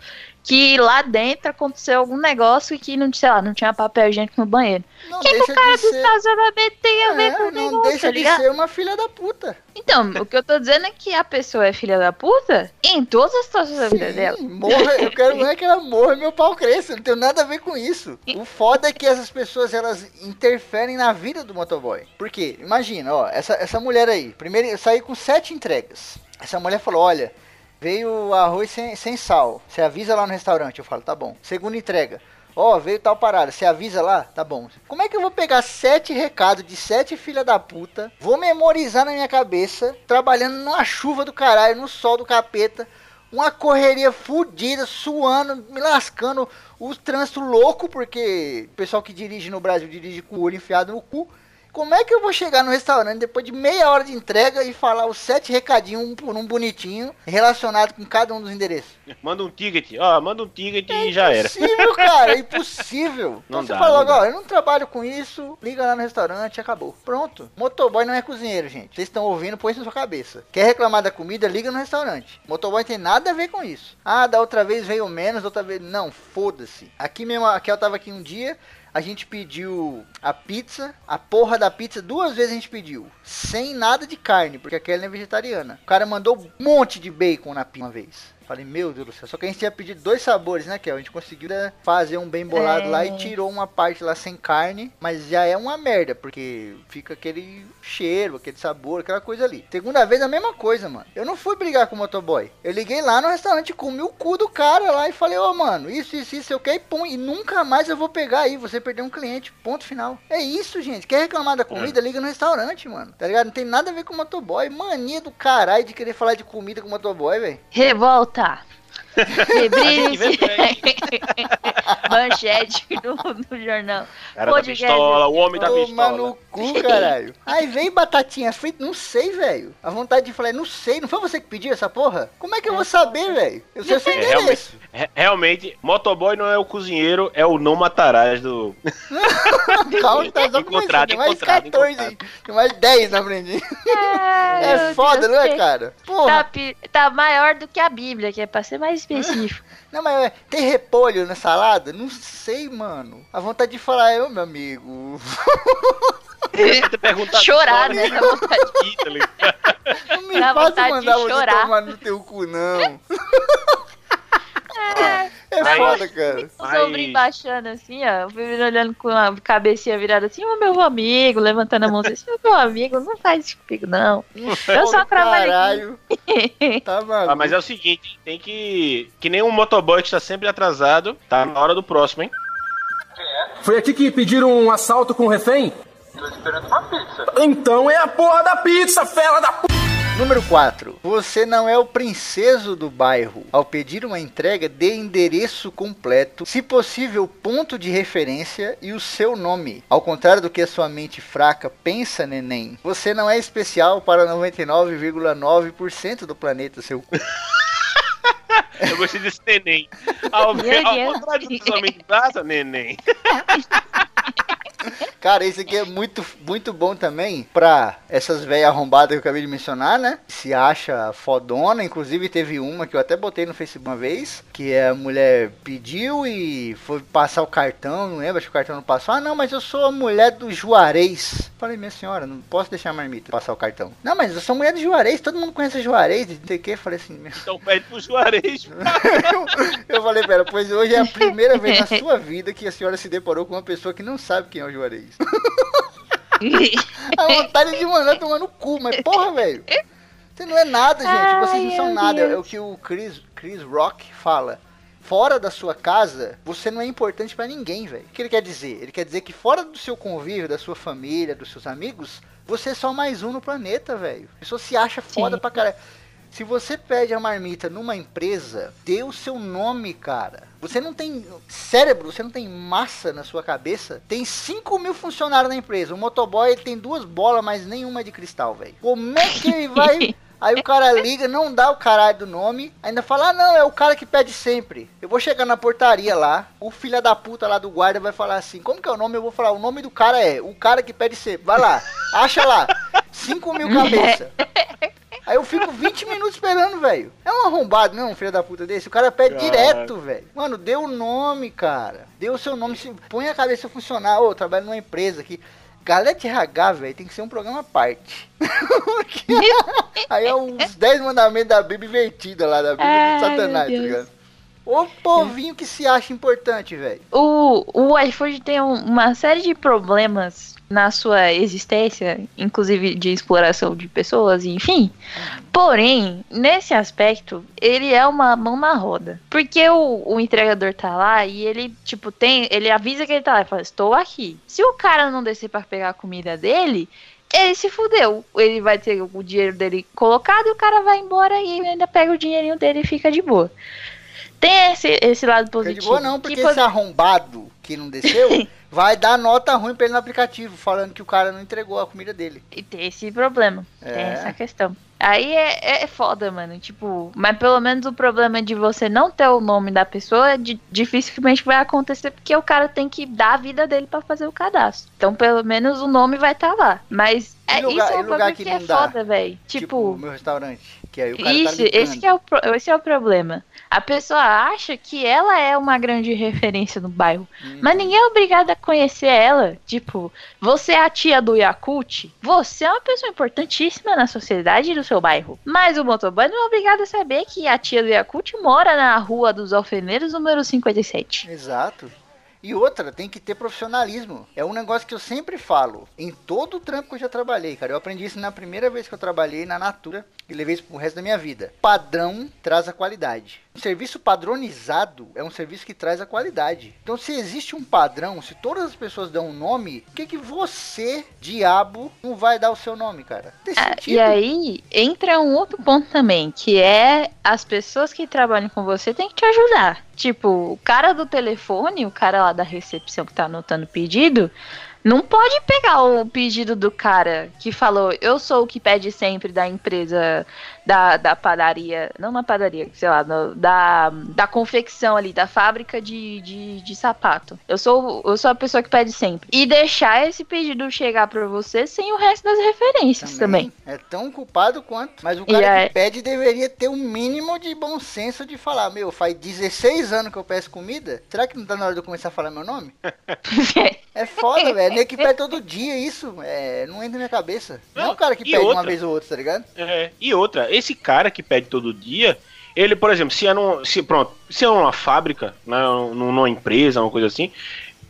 que lá dentro aconteceu algum negócio e que não, sei lá, não tinha papel higiênico no banheiro. Não O que, que o cara do ser. estacionamento tem a ver É, com o não negócio, deixa tá de ligado? ser uma filha da puta. Então, o que eu tô dizendo é que a pessoa é filha da puta em todas as situações da vida dela. Morra, eu quero é que ela morra e meu pau cresça. Não tem nada a ver com isso. O foda é que essas pessoas elas interferem na vida do motoboy. Por quê? Imagina, ó, essa, essa mulher aí. Primeiro, eu saí com sete entregas. Essa mulher falou: olha, veio arroz sem, sem sal. Você avisa lá no restaurante. Eu falo: tá bom. Segunda entrega. Ó, veio tal parada, você avisa lá? Tá bom. Como é que eu vou pegar sete recados de sete filha da puta, vou memorizar na minha cabeça, trabalhando numa chuva do caralho, no sol do capeta, uma correria fudida, suando, me lascando, o trânsito louco, porque o pessoal que dirige no Brasil dirige com o olho enfiado no cu. Como é que eu vou chegar no restaurante depois de meia hora de entrega e falar os sete recadinhos, um por um bonitinho, relacionado com cada um dos endereços? Manda um ticket, ó, manda um ticket e já era. Impossível, cara, é impossível. Não então você dá, fala não logo, ó, eu não trabalho com isso, liga lá no restaurante acabou. Pronto. Motoboy não é cozinheiro, gente. Vocês estão ouvindo, põe isso na sua cabeça. Quer reclamar da comida, liga no restaurante. Motoboy tem nada a ver com isso. Ah, da outra vez veio menos, da outra vez. Não, foda-se. Aqui mesmo, aqui eu tava aqui um dia. A gente pediu a pizza, a porra da pizza, duas vezes a gente pediu. Sem nada de carne, porque a Kelly é vegetariana. O cara mandou um monte de bacon na pizza uma vez. Falei, meu Deus do céu. Só que a gente tinha pedido dois sabores, né, Kel? A gente conseguiu né, fazer um bem bolado É. lá e tirou uma parte lá sem carne. Mas já é uma merda, porque fica aquele cheiro, aquele sabor, aquela coisa ali. Segunda vez a mesma coisa, mano. Eu não fui brigar com o motoboy. Eu liguei lá no restaurante, comi o cu do cara lá e falei, ô, mano, isso, isso, isso, eu quero e pum. E nunca mais eu vou pegar aí. Você perdeu um cliente. Ponto final. É isso, gente. Quer reclamar da comida? Liga no restaurante, mano. Tá ligado? Não tem nada a ver com o motoboy. Mania do caralho de querer falar de comida com o motoboy, velho. Revolta! Rebrilhe Por aí. Manchete no, no jornal. Cara da Podcast. pistola, o homem da Toma pistola. no cu, caralho. Aí vem batatinha frita, não sei, velho. A vontade de falar, não sei, não foi você que pediu essa porra? Como é que eu vou saber, velho? Eu sei o seu É, endereço. Re- Realmente, motoboy não é o cozinheiro, é o não matarás do. Calma, tá só Encontrado, começando. Tem mais encontrado, 14, encontrado. tem mais 10 na frente. É meu foda, Deus, não é, cara? Tá, Porra. pi- tá maior do que a Bíblia, que é pra ser mais específico. Não, mas é, tem repolho na salada? Não sei, mano. A vontade de falar, eu, meu amigo. Chorar, né? Dá vontade. Não me Dá faça vontade de mandar você chorar. tomar no teu cu, não. É Aí- foda, cara. O Mas- sobrinho baixando assim, ó. O menino olhando com a cabecinha virada assim, ô meu amigo, levantando a mão assim, ô meu amigo, não faz isso comigo, não. Eu só trabalho Caralho. Tá maluco. Ah, mas é o seguinte, tem que. Que nem um motoboy que está sempre atrasado, tá na hora do próximo, hein? Foi aqui que pediram um assalto com refém? Tô esperando uma pizza. Então é a porra da pizza, fela da p... Número 4. Você não é o princeso do bairro. Ao pedir uma entrega, dê endereço completo, se possível, ponto de referência e o seu nome. Ao contrário do que a sua mente fraca pensa, neném, você não é especial para 99,9% do planeta, seu cu. Eu gostei desse neném. Ao, ao Deus. contrário do que sua mente passa, neném. Cara, esse aqui é muito, muito bom também pra essas velhas arrombadas que eu acabei de mencionar, né? Se acha fodona. Inclusive teve uma que eu até botei no Facebook uma vez, que a mulher pediu e foi passar o cartão, não lembro, acho que o cartão não passou. Ah, não, mas eu sou a mulher do Juarez. Falei, minha senhora, não posso deixar a marmita passar o cartão. Não, mas eu sou mulher do Juarez, todo mundo conhece a Juarez, não sei o que. Falei assim, meu... Então pede pro Juarez. eu, eu falei, pera, pois hoje é a primeira vez na sua vida que a senhora se deparou com uma pessoa que não sabe quem é o Juarez. A vontade de mandar tomar no cu, mas porra, velho. Você não é nada, gente. Ai, Vocês não são nada. É Deus. o que o Chris, Chris Rock fala. Fora da sua casa, você não é importante pra ninguém, velho. O que ele quer dizer? Ele quer dizer que fora do seu convívio, da sua família, dos seus amigos, você é só mais um no planeta, velho. A pessoa se acha foda Sim. pra caralho. Se você pede a marmita numa empresa, dê o seu nome, cara. Você não tem cérebro, você não tem massa na sua cabeça. Tem 5 mil funcionários na empresa. O motoboy ele tem duas bolas, mas nenhuma é de cristal, velho. Como é que ele vai Aí o cara liga, não dá o caralho do nome, ainda fala, ah não, é o cara que pede sempre. Eu vou chegar na portaria lá, o filho da puta lá do guarda vai falar assim, como que é o nome? Eu vou falar, o nome do cara é o cara que pede sempre. Vai lá, acha lá, 5 mil cabeça. Aí eu fico 20 minutos esperando, velho. É um arrombado, não, um filho da puta desse. O cara pede direto, velho. Mano, dê o nome, cara. Dê o seu nome, se... põe a cabeça a funcionar. Ô, eu trabalho numa empresa aqui. Galera de RH, velho, tem que ser um programa à parte. Aí é os 10 mandamentos da Bíblia invertida lá, da Bíblia Ai, do Satanás, tá ligado? Ô povinho que se acha importante, velho. O, o iFood tem um- uma série de problemas na sua existência, inclusive de exploração de pessoas, enfim. Porém, nesse aspecto, ele é uma mão na roda. Porque o, o entregador tá lá e ele, tipo, tem. Ele avisa que ele tá lá e fala, estou aqui. Se o cara não descer pra pegar a comida dele. Ele se fudeu. Ele vai ter o dinheiro dele colocado e o cara vai embora e ainda pega o dinheirinho dele e fica de boa. Tem esse, esse lado Fica positivo. de boa não, que porque pode- esse arrombado que não desceu vai dar nota ruim pra ele no aplicativo, falando que o cara não entregou a comida dele. E tem esse problema. Tem É. essa questão. Aí é, é foda, mano. Tipo, mas pelo menos o problema de você não ter o nome da pessoa di- dificilmente vai acontecer porque o cara tem que dar a vida dele pra fazer o cadastro. Então, pelo menos o nome vai estar lá. Mas é, lugar- isso é um lugar que que, é dá? foda, velho. Tipo, Tipo, meu restaurante. Que aí o cara isso, tá esse, é o, esse é o problema. A pessoa acha que ela é uma grande referência no bairro. Hum. Mas ninguém é obrigado a conhecer ela. Tipo, você é a tia do Yakut, você é uma pessoa importantíssima na sociedade do seu bairro. Mas o motoboy não é obrigado a saber que a tia do Yakut mora na rua dos alfeneiros número 57. Exato. E outra, tem que ter profissionalismo. É um negócio que eu sempre falo. Em todo o trampo que eu já trabalhei, cara. Eu aprendi isso na primeira vez que eu trabalhei na Natura e levei isso pro resto da minha vida. Padrão traz a qualidade. Um serviço padronizado é um serviço que traz a qualidade. Então, se existe um padrão, se todas as pessoas dão um nome, por que, que você, diabo, não vai dar o seu nome, cara? Ah. E aí entra um outro ponto também, que é as pessoas que trabalham com você têm que te ajudar. Tipo, o cara do telefone, o cara lá da recepção que tá anotando o pedido, não pode pegar o pedido do cara que falou, eu sou o que pede sempre da empresa da, da padaria, não na padaria, sei lá, no- da, da confecção ali, da fábrica de, de, de sapato. Eu sou, eu sou a pessoa que pede sempre. E deixar esse pedido chegar pra você sem o resto das referências também. É tão culpado quanto. Mas o cara que pede deveria ter o mínimo de bom senso de falar: Meu, faz 16 anos que eu peço comida. Será que não tá na hora de eu começar a falar meu nome? É foda, velho. Nem que pede todo dia isso. É, não entra na minha cabeça. Não, é Não, o cara que pede uma outra? vez ou outra, tá ligado? É, e outra, esse cara que pede todo dia, ele, por exemplo, se é, num, se, pronto, se é numa fábrica, né, num- numa empresa, uma coisa assim,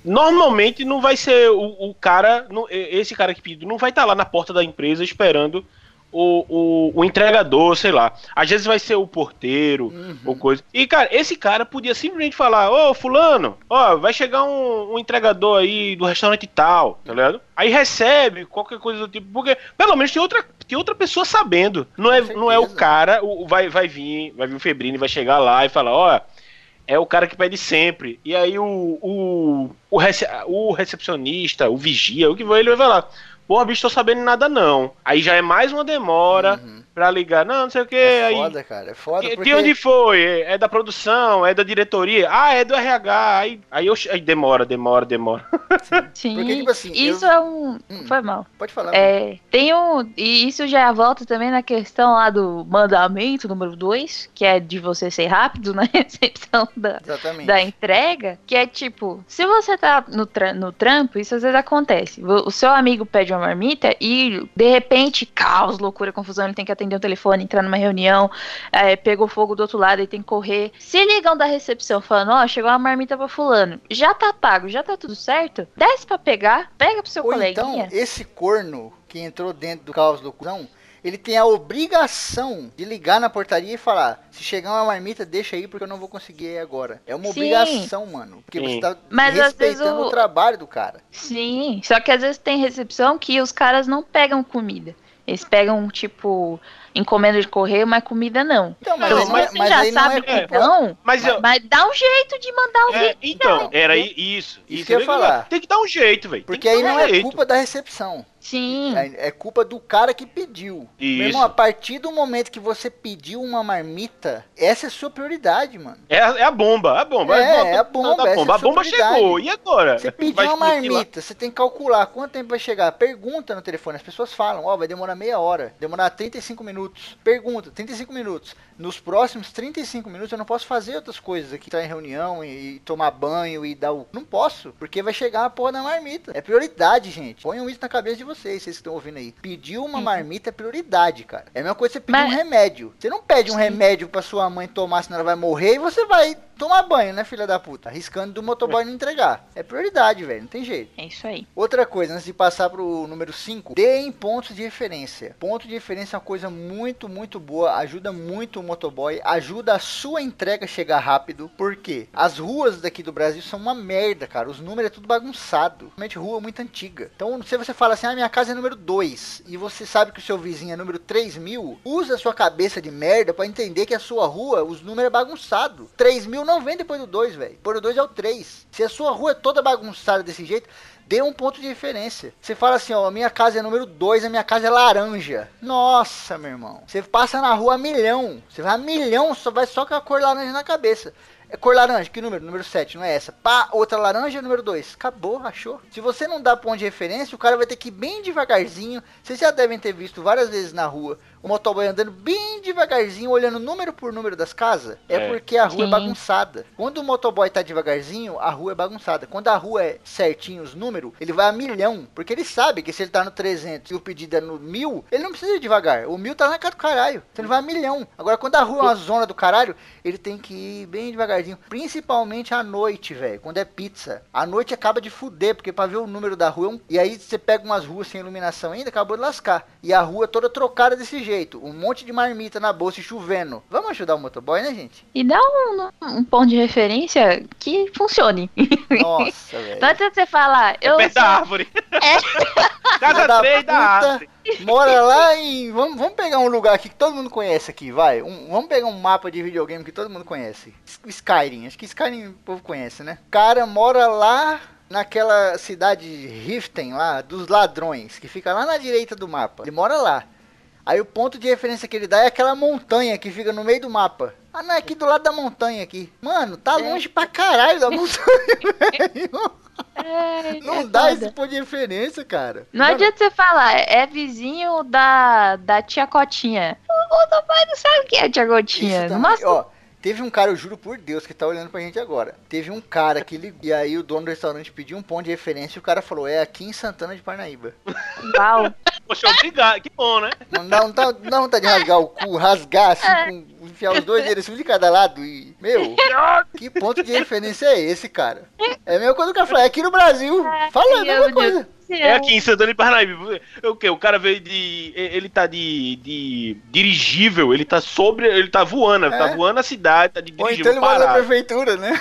normalmente não vai ser o, o cara, esse cara que pediu, não vai estar lá na porta da empresa esperando o, o, o entregador, sei lá. Às vezes vai ser o porteiro ou coisa. E, cara, esse cara podia simplesmente falar, ô, fulano, ó, vai chegar um, um entregador aí do restaurante tal, tá ligado? Aí recebe qualquer coisa do tipo, porque pelo menos tem outra, tem outra pessoa sabendo. Não é, não é o cara, o, vai, vai vir, vai vir o Febrini, vai chegar lá e falar, ó, é o cara que pede sempre. E aí o, o, o, rece- o recepcionista, o vigia, o que for, ele vai falar, porra, bicho, tô sabendo nada não. Aí já é mais uma demora pra ligar, não, não sei o que, É aí... foda, cara. É foda De, porque... de onde foi? É é da produção? É da diretoria? Ah, é do RH. Aí, aí, eu, aí demora, demora, demora. Sim, Porque, tipo assim, isso eu- é um. Hum. Foi mal. Pode falar. É, tem um. E isso já volta também na questão lá do mandamento número 2, que é de você ser rápido na recepção da, Exatamente. da entrega, que é tipo, se você tá no, tra- no trampo, isso às vezes acontece. O seu amigo pede uma marmita e de repente, caos, loucura, confusão, ele tem que atender o telefone, entrar numa reunião, é, pegou fogo do outro lado, ele tem que correr. Se ligam da recepção falando, ó, chegou uma marmita pra fulano, já tá pago, já tá tudo certo, desce pra pegar, pega pro seu Ou coleguinha. então, esse corno que entrou dentro do caos do cuzão, ele tem a obrigação de ligar na portaria e falar: se chegar uma marmita, deixa aí porque eu não vou conseguir ir agora. É uma Sim. obrigação, mano. Porque Sim. você tá Mas às respeitando vezes o- o trabalho do cara. Sim, só que às vezes tem recepção que os caras não pegam comida. Eles pegam, tipo, encomenda de correio, mas comida não. Então, mas, Então, não é, você mas já aí não é sabe que culpa. não, Mas eu- mas dá um jeito de mandar o É, vídeo. então, era i- isso. Isso que eu ia tem falar. Tem que dar um jeito, velho. Porque que aí não é jeito. culpa da recepção. Sim. É, é culpa do cara que pediu. Isso. Meu irmão, a partir do momento que você pediu uma marmita, essa é a sua prioridade, mano. É, a- é a bomba, a bomba. É, é a bomba, da essa é a A sua bomba prioridade. chegou, e agora? Você pediu Vai uma marmita, você tem que calcular quanto tempo vai chegar. Pergunta no telefone, as pessoas falam, ó, vai demorar meia hora, demorar 35 minutos. Pergunta, 35 minutos. Nos próximos 35 minutos eu não posso fazer outras coisas aqui, estar em reunião e, e tomar banho e dar o. Não posso, porque vai chegar a porra da marmita. É prioridade, gente. Ponham isso na cabeça de vocês, vocês que estão ouvindo aí. Pedir uma marmita é prioridade, cara. É a mesma coisa que você pedir Mas- um remédio. Você não pede um Sim. remédio pra sua mãe tomar, senão ela vai morrer e você vai tomar banho, né, filha da puta? Arriscando do motoboy não entregar. É prioridade, velho. Não tem jeito. É isso aí. Outra coisa, antes de passar pro número 5, deem pontos de referência. Ponto de referência é uma coisa muito, muito boa, ajuda muito o motoboy, ajuda a sua entrega a chegar rápido, porque as ruas daqui do Brasil são uma merda, cara. Os números é tudo bagunçado. Realmente rua muito antiga. Então, se você fala assim, ah, minha casa é número 2, e você sabe que o seu vizinho é número 3 mil, usa a sua cabeça de merda pra entender que a sua rua, os números é bagunçado. 3 mil não vem depois do 2, velho. Depois do 2 é o 3. Se a sua rua é toda bagunçada desse jeito, dê um ponto de referência. Você fala assim, ó, a minha casa é número 2, a minha casa é laranja. Nossa, meu irmão. Você passa na rua a milhão. Você vai a milhão, só vai só com a cor laranja na cabeça. É cor laranja, que número? Número 7, não é essa. Pá, outra laranja, número 2. Acabou, achou. Se você não dá ponto de referência, o cara vai ter que ir bem devagarzinho. Vocês já devem ter visto várias vezes na rua o motoboy andando bem devagarzinho, olhando número por número das casas. É, É. porque a rua é Sim. bagunçada. Quando o motoboy tá devagarzinho, a rua é bagunçada. Quando a rua é certinho os números, ele vai a milhão. Porque ele sabe que se ele tá no 300 e o pedido é no mil, ele não precisa ir devagar. O mil tá na cara do caralho. Então ele vai a milhão. Agora, quando a rua é uma zona do caralho, ele tem que ir bem devagarzinho. Principalmente à noite, velho. Quando é pizza. À noite acaba de fuder, porque pra ver o número da rua é um... E aí você pega umas ruas sem iluminação ainda, acabou de lascar. E a rua toda trocada desse jeito. Um monte de marmita na bolsa e chovendo. Vamos ajudar o motoboy, né, gente? E dá um, um ponto de referência que funcione. Nossa, velho. Você falar, eu Perto da árvore. Filha Casa da 3 da puta. árvore. Mora lá em. Vamos, vamos pegar um lugar aqui que todo mundo conhece aqui, vai. Um- vamos pegar um mapa de videogame que todo mundo conhece. Skyrim. Acho que Skyrim o povo conhece, né? O cara mora lá naquela cidade de Riften lá, dos ladrões, que fica lá na direita do mapa. Ele mora lá. Aí o ponto de referência que ele dá é aquela montanha que fica no meio do mapa. Ah, não, é aqui do lado da montanha aqui. Mano, tá É. longe pra caralho da montanha, velho. É, Não é dá foda. esse ponto de referência, cara. Não Mano, adianta você falar, é vizinho da, da tia Cotinha. O motoboy não sabe o que é tia Isso Cotinha. Máximo, Ó, teve um cara, eu juro por Deus, que tá olhando pra gente agora. Teve um cara que ele. E aí o dono do restaurante pediu um ponto de referência e o cara falou: é aqui em Santana de Parnaíba. uau. Poxa, obrigado. Que bom, né? Não dá, não dá, não dá vontade de rasgar o cu, rasgar assim, com, enfiar os dois dedos um de cada lado e. Meu, que ponto de referência é esse, cara? É a mesma coisa que o cara falou, é aqui no Brasil. Fala a mesma Deus coisa. É aqui em Santana e Parnaíba. O que? O cara veio de. Ele tá de. de dirigível, ele tá sobre. Ele tá voando, tá É. voando a cidade, tá de Ou dirigível então ele mora na parado. prefeitura, né?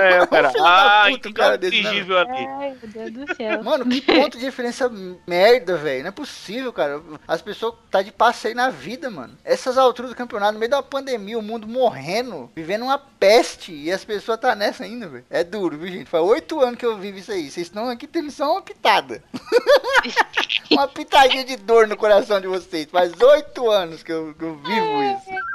É, cara. Filho da Ah, puta, um então cara é desse, né, dirigível ali. Ai, meu Deus do céu. Mano, que ponto de referência merda, velho. Não é possível, cara. As pessoas tá de passeio na vida, mano. Essas alturas do campeonato, no meio da pandemia, o mundo morrendo, vivendo uma peste. E as pessoas tá nessa ainda, velho. É duro, viu, gente? Faz oito anos que eu vivo isso aí. Vocês estão aqui tendo só uma pitada. uma pitadinha de dor no coração de vocês. Faz oito anos que eu, que eu vivo isso.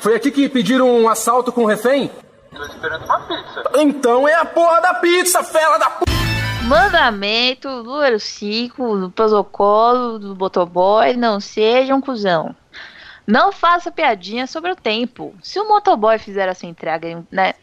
Foi aqui que pediram um assalto com refém? Tô esperando uma pizza. Então é a porra da pizza, fela da p. Mandamento número 5 do protocolo do motoboy, não seja um cuzão. Não faça piadinha sobre o tempo. Se o motoboy fizer a sua entrega em, né,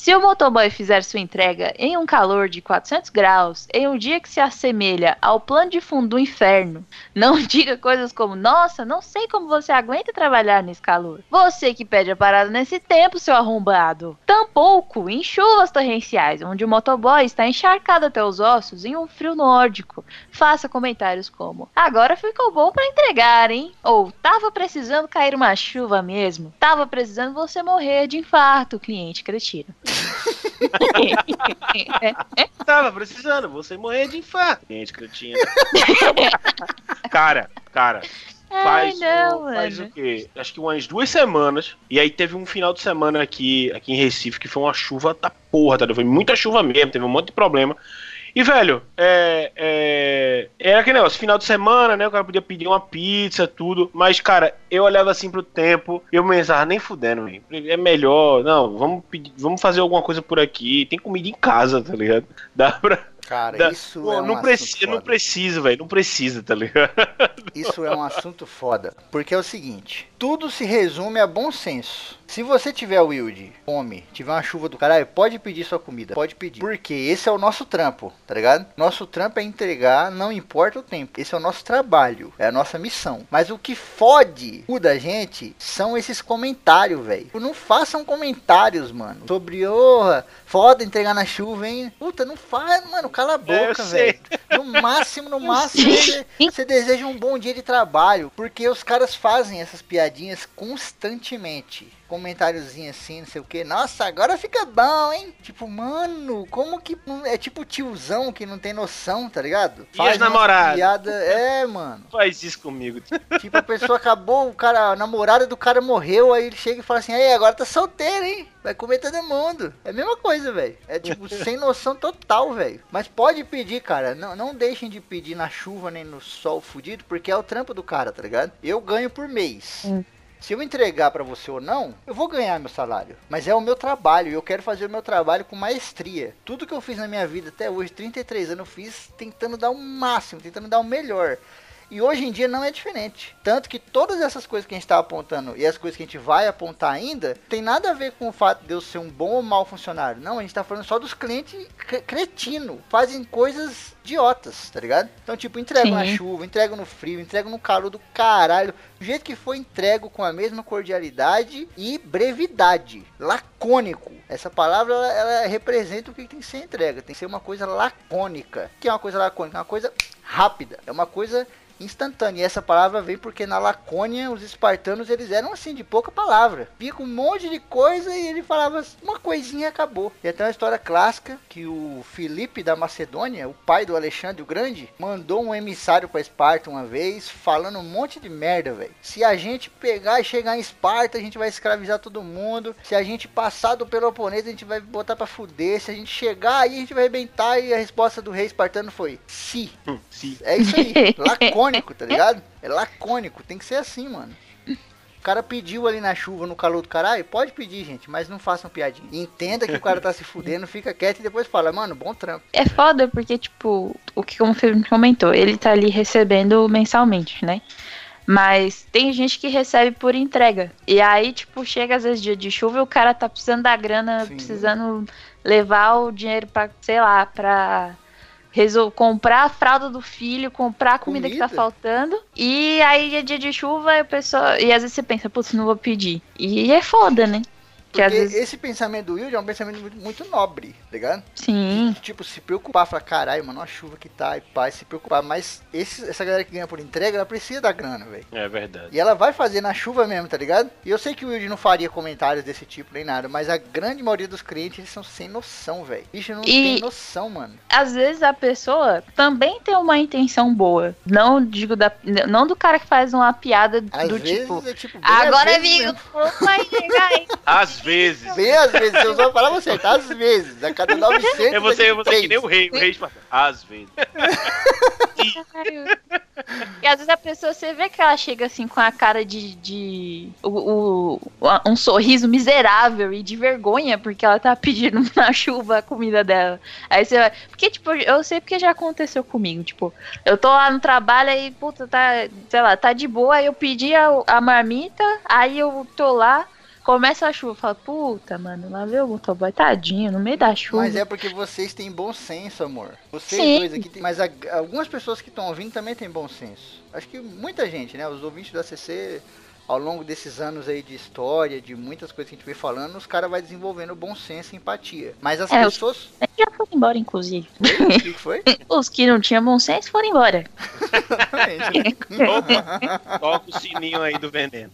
se o motoboy fizer sua entrega em um calor de 400 graus, em um dia que se assemelha ao plano de fundo do inferno, não diga coisas como: Nossa, não sei como você aguenta trabalhar nesse calor. Você que pede a parada nesse tempo, seu arrombado. Tampouco em chuvas torrenciais, onde o motoboy está encharcado até os ossos em um frio nórdico. Faça comentários como: Agora ficou bom pra entregar, hein? Ou tava precisando cair uma chuva mesmo. Tava precisando você morrer de infarto, cliente cretino. Tava precisando, você morrer de infarto. Gente, cretina. cara, cara. Ai, Faz, não, o- faz o quê? Acho que umas duas semanas. E aí teve um final de semana aqui, aqui em Recife que foi uma chuva da porra, tá? Foi muita chuva mesmo, teve um monte de problema. E, velho, é, é, era aquele negócio, final de semana, né? O cara podia pedir uma pizza, tudo. Mas, cara, eu olhava assim pro tempo eu pensava, nem fudendo, velho. É melhor, não, vamos pedir, vamos fazer alguma coisa por aqui. Tem comida em casa, tá ligado? Dá pra. Cara, dá- isso Pô, é um não, precisa, não precisa, velho. Não precisa, tá ligado? Isso é um assunto foda. Porque é o seguinte: tudo se resume a bom senso. Se você tiver Wilde, fome, tiver uma chuva do caralho, pode pedir sua comida. Pode pedir. Porque esse é o nosso trampo, tá ligado? Nosso trampo é entregar, não importa o tempo. Esse é o nosso trabalho, é a nossa missão. Mas o que fode o da gente são esses comentários, velho. Não façam comentários, mano. Sobre, orra, foda entregar na chuva, hein? Puta, não faz, mano. Cala a boca, velho. No máximo, no máximo, você, você deseja um bom dia de trabalho. Porque os caras fazem essas piadinhas constantemente. Comentáriozinho assim, não sei o que. Nossa, agora fica bom, hein? Tipo, mano, como que. É tipo tiozão que não tem noção, tá ligado? E as umas namoradas? Piada... É, mano. Faz isso comigo. Tipo, a pessoa acabou, o cara, a namorada do cara morreu, aí ele chega e fala assim, aí agora tá solteiro, hein? Vai comer todo mundo. É a mesma coisa, velho. É tipo, sem noção total, velho. Mas pode pedir, cara. Não, não deixem de pedir na chuva nem no sol fudido, porque é o trampo do cara, tá ligado? Eu ganho por mês. Hum. Se eu entregar pra você ou não, eu vou ganhar meu salário. Mas é o meu trabalho, e eu quero fazer o meu trabalho com maestria. Tudo que eu fiz na minha vida até hoje, 33 anos, eu fiz tentando dar o máximo, tentando dar o melhor. E hoje em dia não é diferente. Tanto que todas essas coisas que a gente está apontando e as coisas que a gente vai apontar ainda, tem nada a ver com o fato de eu ser um bom ou mau funcionário. Não, a gente está falando só dos clientes cre- cretino. Fazem coisas idiotas, tá ligado? Então, tipo, entregam na chuva, entregam no frio, entregam no calor do caralho. Do jeito que foi entrego com a mesma cordialidade e brevidade. Lacônico. Essa palavra, ela, ela representa o que tem que ser entrega. Tem que ser uma coisa lacônica. O que é uma coisa lacônica? É uma coisa rápida. É uma coisa instantânea. E essa palavra vem porque na Lacônia os espartanos eles eram assim de pouca palavra. Via com um monte de coisa e ele falava uma coisinha e acabou. E até uma história clássica que o Filipe da Macedônia, o pai do Alexandre o Grande, mandou um emissário para Esparta uma vez falando um monte de merda, velho. Se a gente pegar e chegar em Esparta, a gente vai escravizar todo mundo. Se a gente passar do Peloponeso, a gente vai botar para fuder. Se a gente chegar aí, a gente vai arrebentar. E a resposta do rei espartano foi: "Se". Sim. É isso aí, lacônico, tá ligado? É lacônico, tem que ser assim, mano. O cara pediu ali na chuva, no calor do caralho, pode pedir, gente, mas não façam piadinha. Entenda que o cara tá se fudendo, fica quieto e depois fala, mano, bom trampo. É foda porque, tipo, o que como o Felipe comentou, ele tá ali recebendo mensalmente, né? Mas tem gente que recebe por entrega. E aí, tipo, chega às vezes dia de chuva e o cara tá precisando da grana, Sim. precisando levar o dinheiro pra, sei lá, pra resol comprar a fralda do filho, comprar a comida, que tá Comida? faltando. E aí é dia de chuva e a pessoa. E às vezes você pensa, putz, não vou pedir. E é foda, né? Que Porque vezes. esse pensamento do Wilde é um pensamento muito, muito nobre, tá ligado? Sim. Tipo, se preocupar, falar, caralho, mano, a chuva que tá, e pá, e se preocupar. Mas esse- essa galera que ganha por entrega, ela precisa da grana, velho. É verdade. E ela vai fazer na chuva mesmo, tá ligado? E eu sei que o Wilde não faria comentários desse tipo nem nada, mas a grande maioria dos clientes eles são sem noção, velho. Bicho não E- tem noção, mano. às vezes a pessoa também tem uma intenção boa. Não digo da, não do cara que faz uma piada Às do vezes tipo. é tipo. Agora, vezes amigo, vai chegar aí. Às vezes. Bem às vezes, você usou a palavra certa, às vezes. A cada 900. É você, é você que nem o rei. O rei fala, às vezes. E às vezes a pessoa, você vê que ela chega assim com a cara de. de o, o- um sorriso miserável e de vergonha, porque ela tá pedindo na chuva a comida dela. Aí você vai. Porque, tipo, eu sei porque já aconteceu comigo. Tipo, eu tô lá no trabalho aí, puta, tá, sei lá, tá de boa, aí eu pedi a, a marmita, aí eu tô lá. Começa a chuva, fala, puta, mano, lá vê o motoboy, tadinho, no meio da chuva. Mas é porque vocês têm bom senso, amor. Vocês Sim. dois aqui têm. Mas a- algumas pessoas que estão ouvindo também têm bom senso. Acho que muita gente, né? Os ouvintes da CC, ao longo desses anos aí de história, de muitas coisas que a gente vem falando, os caras vão desenvolvendo bom senso e empatia. Mas as É, os- pessoas. Já foram embora, inclusive. O que que foi? Os que não tinham bom senso foram embora. Exatamente. Opa, toca o sininho aí do veneno.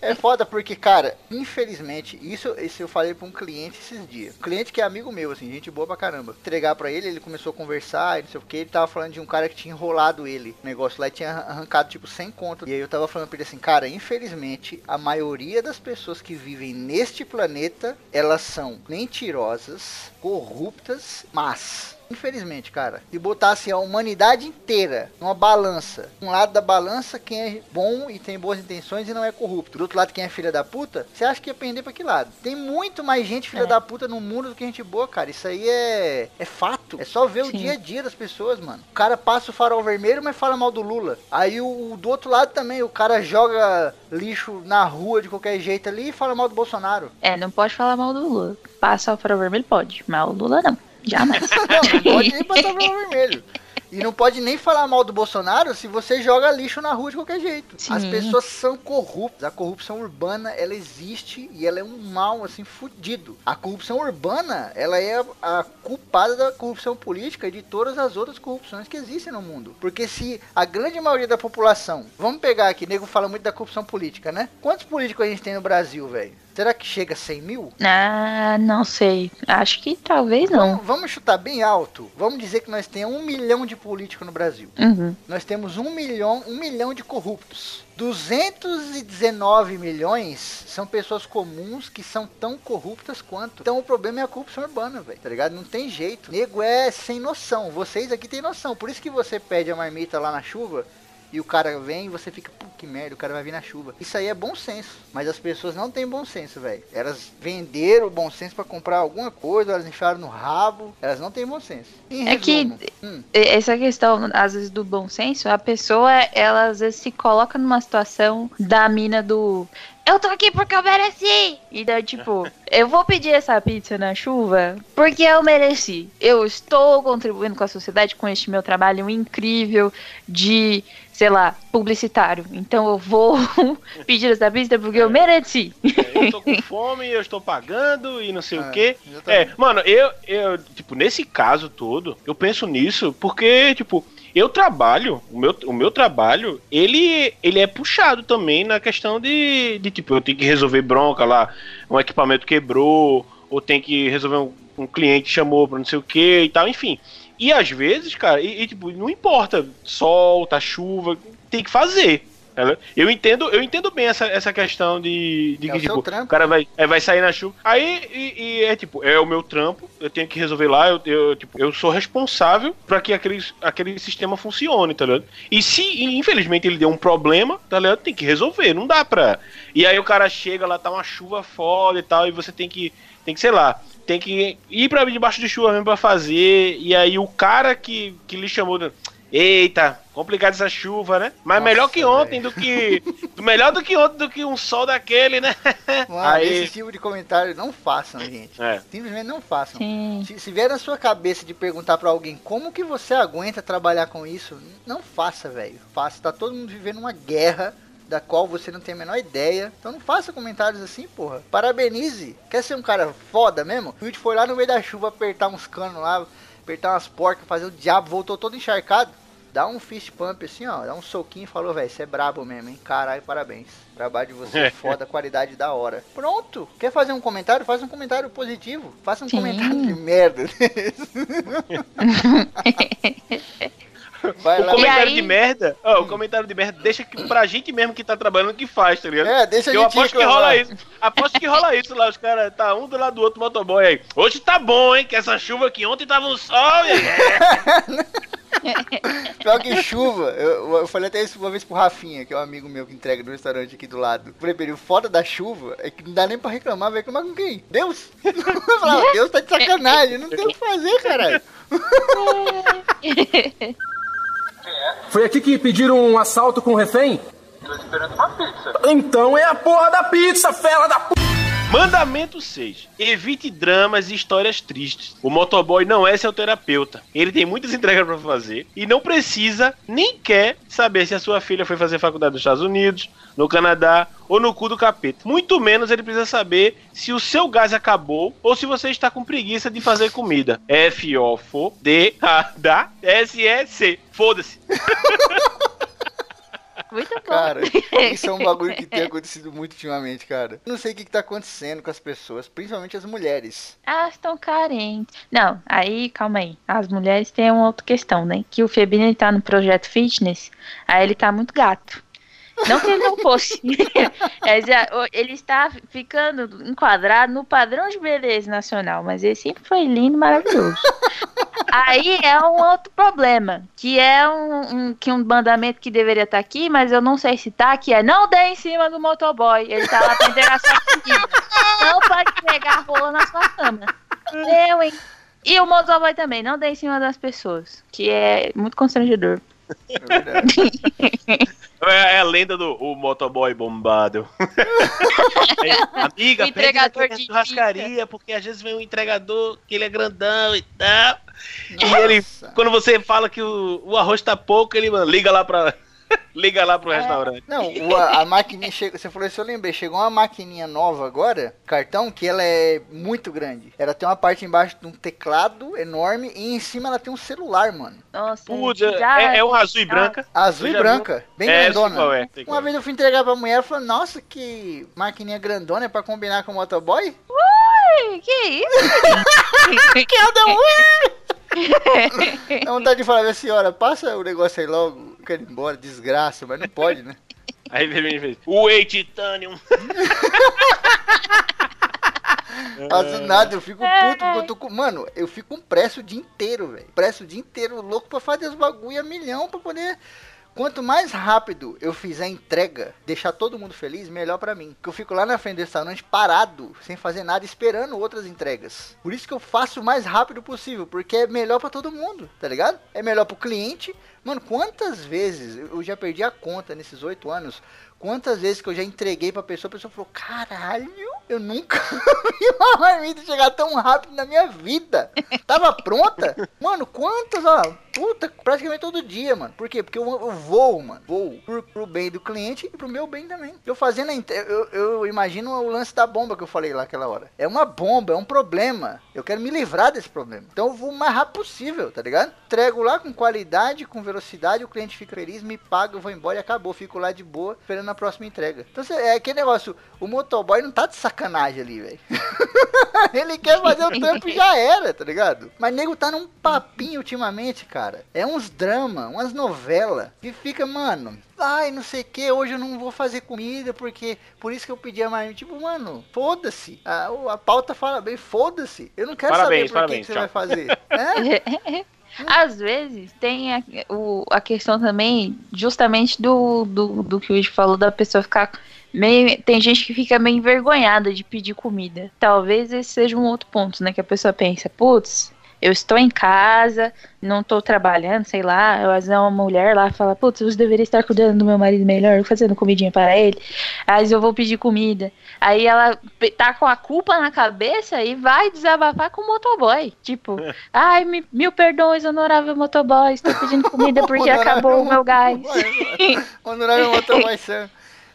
É foda porque, cara, infelizmente, isso, isso eu falei pra um cliente esses dias. Um cliente que é amigo meu, assim, gente boa pra caramba. Entregar pra ele, ele começou a conversar, e não sei o que, ele tava falando de um cara que tinha enrolado ele. O negócio lá e tinha arrancado, tipo, 100 conto. E aí eu tava falando pra ele assim, cara, infelizmente, a maioria das pessoas que vivem neste planeta, elas são mentirosas, corruptas, mas Infelizmente, cara, se botasse a humanidade inteira numa balança, um lado da balança quem é bom e tem boas intenções e não é corrupto, do outro lado quem é filha da puta, você acha que ia pender pra que lado? Tem muito mais gente filha É. da puta no mundo do que gente boa, cara. Isso aí é, é fato. É só ver o Sim. dia a dia das pessoas, mano. O cara passa o farol vermelho, mas fala mal do Lula. Aí o, o do outro lado também, o cara joga lixo na rua de qualquer jeito ali e fala mal do Bolsonaro. É, não pode falar mal do Lula. Passa o farol vermelho, pode. Mas o Lula não. Jamais. Não, não pode nem passar farol vermelho. E não pode nem falar mal do Bolsonaro se você joga lixo na rua de qualquer jeito. Sim. As pessoas são corruptas. A corrupção urbana, ela existe e ela é um mal, assim, fudido. A corrupção urbana, ela é a culpada da corrupção política e de todas as outras corrupções que existem no mundo. Porque se a grande maioria da população... Vamos pegar aqui, nego fala muito da corrupção política, né? Quantos políticos a gente tem no Brasil, velho? Será que chega a 100 mil? ah, não sei. Acho que talvez não. Vamos, vamos chutar bem alto. Vamos dizer que nós temos um milhão de políticos no Brasil. Uhum. Nós temos um milhão, um milhão de corruptos. 219 milhões são pessoas comuns que são tão corruptas quanto. Então o problema é a corrupção urbana, velho. Tá ligado? Não tem jeito. Nego é sem noção. Vocês aqui têm noção. Por isso que você pede a marmita lá na chuva e o cara vem e você fica, pô, que merda, o cara vai vir na chuva. Isso aí é bom senso. Mas as pessoas não têm bom senso, velho. Elas venderam o bom senso pra comprar alguma coisa, elas enfiaram no rabo. Elas não têm bom senso. Em É que- resumo, hum, E- Essa questão, às vezes, do bom senso, a pessoa, ela às vezes se coloca numa situação da mina do. Eu tô aqui porque eu mereci! E daí, tipo, eu vou pedir essa pizza na chuva porque eu mereci. Eu estou contribuindo com a sociedade com este meu trabalho incrível de, sei lá, publicitário. Então eu vou pedir essa pizza porque eu mereci. É, eu tô com fome, eu estou pagando e não sei É, o quê. exatamente. É, mano, eu, eu, tipo, nesse caso todo, eu penso nisso porque, tipo, eu trabalho, o meu, o meu trabalho, ele, ele é puxado também na questão de, de, tipo, eu tenho que resolver bronca lá, um equipamento quebrou, ou tem que resolver um, um cliente chamou pra não sei o que e tal, enfim. E às vezes, cara, e, e, tipo, não importa, sol, tá chuva, tem que fazer. Eu entendo, eu entendo bem essa, essa questão de, de É que, o tipo, trampo. o cara vai, é, vai sair na chuva. Aí, e, e é tipo, é o meu trampo, eu tenho que resolver lá, eu, eu, tipo, eu sou responsável pra que aquele, aquele sistema funcione, tá ligado? E se, infelizmente, ele deu um problema, tá ligado? Tem que resolver, não dá pra. E aí o cara chega lá, tá uma chuva foda e tal, e você tem que, tem que, sei lá, tem que ir pra debaixo de chuva mesmo pra fazer, e aí o cara que, que lhe chamou. Eita, complicado essa chuva, né? Mas Nossa, melhor que ontem velho. do que. melhor do que ontem do que um sol daquele, né? Mano, Aí- esse tipo de comentário não façam, gente. É. Simplesmente não façam. Sim. Se, se vier na sua cabeça de perguntar pra alguém como que você aguenta trabalhar com isso, não faça, velho. Faça. Tá todo mundo vivendo uma guerra da qual você não tem a menor ideia. Então não faça comentários assim, porra. Parabenize. Quer ser um cara foda mesmo? O Wilde foi lá no meio da chuva apertar uns canos lá, apertar umas porcas, fazer o diabo, voltou todo encharcado. Dá um fist pump assim, ó, dá um soquinho e falou, velho, você é brabo mesmo, hein? Caralho, parabéns. O trabalho de você é foda, qualidade da hora. Pronto. Quer fazer um comentário? Faz um comentário positivo. Faça um Sim. comentário de merda. Vai O lá. comentário aí- de merda, ó, o comentário de merda deixa que, pra gente mesmo que tá trabalhando que faz, tá ligado? É, deixa a eu gente aposto que rola isso. Aposto que rola isso lá, os caras tá um do lado do outro motoboy aí. Hoje tá bom, hein? Que essa chuva aqui ontem tava um sol? Pior que chuva. Eu, eu falei até isso uma vez pro Rafinha, que é um amigo meu que entrega no restaurante aqui do lado. Ele, o foda da chuva é que não dá nem pra reclamar. Vai reclamar com quem? Deus? Eu falava, Deus tá de sacanagem. Não tem o que fazer, caralho. Foi aqui que pediram um assalto com refém? Tô esperando uma pizza. Então é a porra da pizza, fela da p... Mandamento 6. Evite dramas e histórias tristes. O motoboy não é seu terapeuta. Ele tem muitas entregas pra fazer e não precisa nem quer saber se a sua filha foi fazer faculdade nos Estados Unidos, no Canadá ou no cu do capeta. Muito menos ele precisa saber se o seu gás acabou ou se você está com preguiça de fazer comida. F O F D A D S E C. Foda-se. Muito bom. Cara, isso é um bagulho que tem acontecido muito ultimamente, cara. Não sei o que, que tá acontecendo com as pessoas, principalmente as mulheres. Elas estão carentes. Não, aí, calma aí. As mulheres têm uma outra questão, né? Que o Febino ele tá no projeto fitness, aí ele tá muito gato. Não que ele não fosse. Mas, é, ele está ficando enquadrado no padrão de beleza nacional, mas ele sempre foi lindo maravilhoso. Aí é um outro problema, que é um, um- que um mandamento que deveria estar aqui, mas eu não sei se tá, que é não dê em cima do motoboy. Ele tá lá pra entregar sua comida. Não pode pegar rola na sua cama. Eu, hein? E o motoboy também, não dê em cima das pessoas, que é muito constrangedor. É verdade. É, é a lenda do o motoboy bombado. É, amiga, pede entregador naquela de churrascaria, porque às vezes vem um entregador que ele é grandão e tal. E ele, Nossa. quando você fala que o, o arroz tá pouco, ele mano, liga lá pra. Liga lá pro restaurante. Não, o- a, a maquininha chegou. Você falou isso, eu lembrei. Chegou uma maquininha nova agora, cartão, que ela é muito grande. Ela tem uma parte embaixo de um teclado enorme e em cima ela tem um celular, mano. Nossa, já- é, é um azul e branca. Azul e branca, bem É, grandona. é, Uma é. vez eu fui entregar pra mulher e falou, nossa, que maquininha grandona é pra combinar com o motoboy? Ui, que isso? Que anda muito! Dá vontade de falar, minha senhora, passa o negócio aí logo, quero ir embora, desgraça, mas não pode, né? Aí ele me fez. Whey Titanium. Faço nada, eu fico puto, porque eu tô com. Mano, eu fico com preço o dia inteiro, velho. Preço o dia inteiro, louco pra fazer os bagulho a milhão pra poder. Quanto mais rápido eu fizer a entrega, deixar todo mundo feliz, melhor pra mim. Porque eu fico lá na frente do restaurante parado, sem fazer nada, esperando outras entregas. Por isso que eu faço o mais rápido possível, porque é melhor pra todo mundo, tá ligado? É melhor pro cliente. Mano, quantas vezes eu já perdi a conta nesses oito anos? Quantas vezes que eu já entreguei pra pessoa, a pessoa falou, caralho, eu nunca vi uma marmita chegar tão rápido na minha vida. Tava pronta? Mano, quantas, ó, puta, praticamente todo dia, mano. Por quê? Porque eu, eu vou, mano, vou pro, pro bem do cliente e pro meu bem também. Eu fazendo a eu, eu imagino o lance da bomba que eu falei lá aquela hora. É uma bomba, é um problema. Eu quero me livrar desse problema. Então eu vou o mais rápido possível, tá ligado? Entrego lá com qualidade, com velocidade, o cliente fica feliz, me paga, eu vou embora e acabou. Fico lá de boa, esperando a próxima entrega. Então é aquele negócio, o motoboy não tá de sacanagem ali, velho. Ele quer fazer o trampo e já era, tá ligado? Mas nego tá num papinho ultimamente, cara. É uns drama, umas novelas que fica, mano. Ai, não sei o que, hoje eu não vou fazer comida porque por isso que eu pedi a marmita. Tipo, mano, foda-se. A, a pauta fala bem, foda-se. Eu não quero Parabéns, saber por que que parabéns, você vai fazer. É? Às vezes tem a, o- a questão também, justamente do, do, do que o Luigi falou, da pessoa ficar meio. Tem gente que fica meio envergonhada de pedir comida. Talvez esse seja um outro ponto, né? Que a pessoa pensa, putz, eu estou em casa, não estou trabalhando, sei lá. Às vezes é uma mulher lá fala, putz, você deveria estar cuidando do meu marido melhor, fazendo comidinha para ele. Aí eu vou pedir comida. Aí ela tá com a culpa na cabeça e vai desabafar com o motoboy. Tipo, ai, me- mil perdões, honorável motoboy, estou pedindo comida porque acabou o meu gás. Honorável motoboy Sam.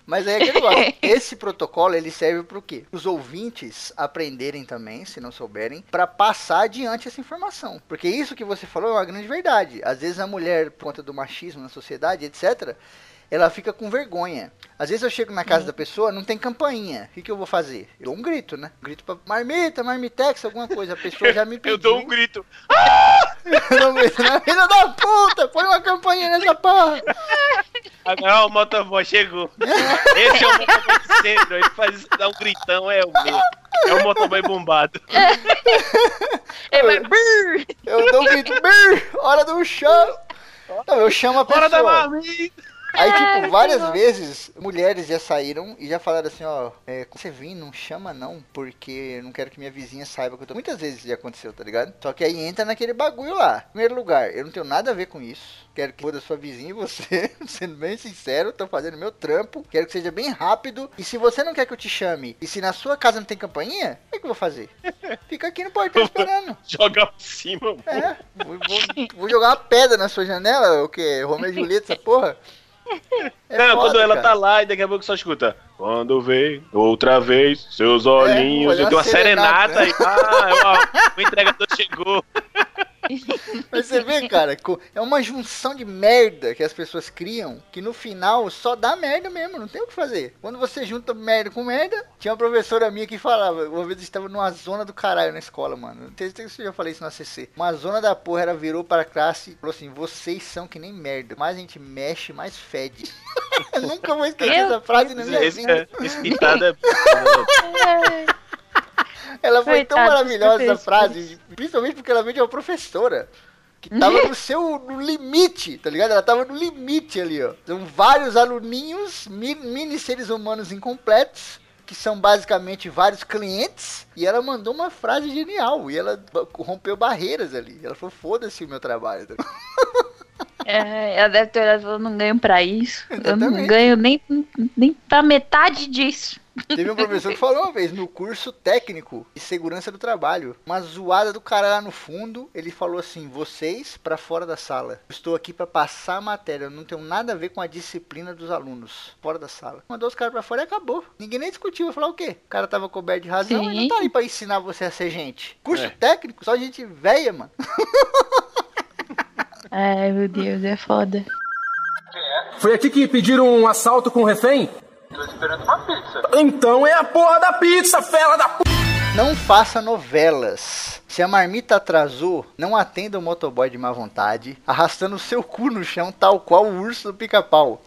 Mas é aquele negócio. Esse protocolo ele serve para o quê? Os ouvintes aprenderem também, se não souberem, para passar adiante essa informação. Porque isso que você falou é uma grande verdade. Às vezes a mulher, por conta do machismo na sociedade, etc., ela fica com vergonha. Às vezes eu chego na casa da pessoa, não tem campainha. O que, que eu vou fazer? Eu dou um grito, né? Grito pra marmita, marmitex, alguma coisa. A pessoa já me pediu. Eu dou um grito. Eu dou um grito. "Na Filha da puta, põe uma campainha nessa porra. Ah, o motoboy chegou. Esse é o motoboy de centro. Ele faz isso, dá um gritão, é o meu. É o motoboy bombado. Ele vai, "Brrr". Eu dou um grito, "Brrr, hora do chão. Não, eu chamo a Fora da pessoa. marmita. Aí, É, tipo, várias vezes, mulheres já saíram e já falaram assim, ó, é, quando você vir, não chama não, porque eu não quero que minha vizinha saiba que eu tô... Muitas vezes já aconteceu, tá ligado? Só que aí entra naquele bagulho lá. Primeiro lugar, eu não tenho nada a ver com isso. Quero que foda sua vizinha e você, sendo bem sincero, tô fazendo meu trampo. Quero que seja bem rápido. E se você não quer que eu te chame, e se na sua casa não tem campainha, o que, que eu vou fazer? Fica aqui no portão esperando. Joga por cima. É, vou, vou- vou jogar uma pedra na sua janela, o que? Romeu e Julieta, essa porra? É Não, foda, quando ela cara. tá lá e daqui a pouco só escuta. Quando vem, outra vez, seus olhinhos. olhar eu tenho uma serenata. serenata aí. Ah, ó, o entregador chegou. Mas você vê, cara, é uma junção de merda que as pessoas criam que no final só dá merda mesmo, não tem o que fazer. Quando você junta merda com merda, tinha uma professora minha que falava, uma vez eu estava numa zona do caralho na escola, mano. Não sei se eu já falei isso na CC. Uma zona da porra, ela virou para a classe e falou assim: vocês são que nem merda. Mais a gente mexe, mais fede. eu nunca vou esquecer essa frase na minha vida. é, esse é. Ela foi tão Coitados maravilhosa essa frase, principalmente porque ela veio de uma professora. Que tava no seu no limite, tá ligado? Ela tava no limite ali, ó. São vários aluninhos, mi- mini seres humanos incompletos, que são basicamente vários clientes, e ela mandou uma frase genial, e ela rompeu barreiras ali. Ela falou, foda-se o meu trabalho. É, ela deve ter olhado e falou, não ganho pra isso. Eu não Exatamente. ganho nem, nem pra metade disso. Teve um professor que falou uma vez, no curso técnico de segurança do trabalho, uma zoada do cara lá no fundo, ele falou assim, vocês pra fora da sala. Eu estou aqui pra passar a matéria, eu não tenho nada a ver com a disciplina dos alunos. Fora da sala. Mandou os caras pra fora e acabou. Ninguém nem discutiu, vai falar o quê? O cara tava coberto de razão, Sim. ele não tá aí pra ensinar você a ser gente. Curso É. técnico, só gente velha, mano. Ai, meu Deus, é foda. Foi aqui que pediram um assalto com refém? Tô esperando uma pizza. Então é a porra da pizza, fela da p... Não faça novelas. Se a marmita atrasou, não atenda o motoboy de má vontade, arrastando seu cu no chão, tal qual o urso do pica-pau.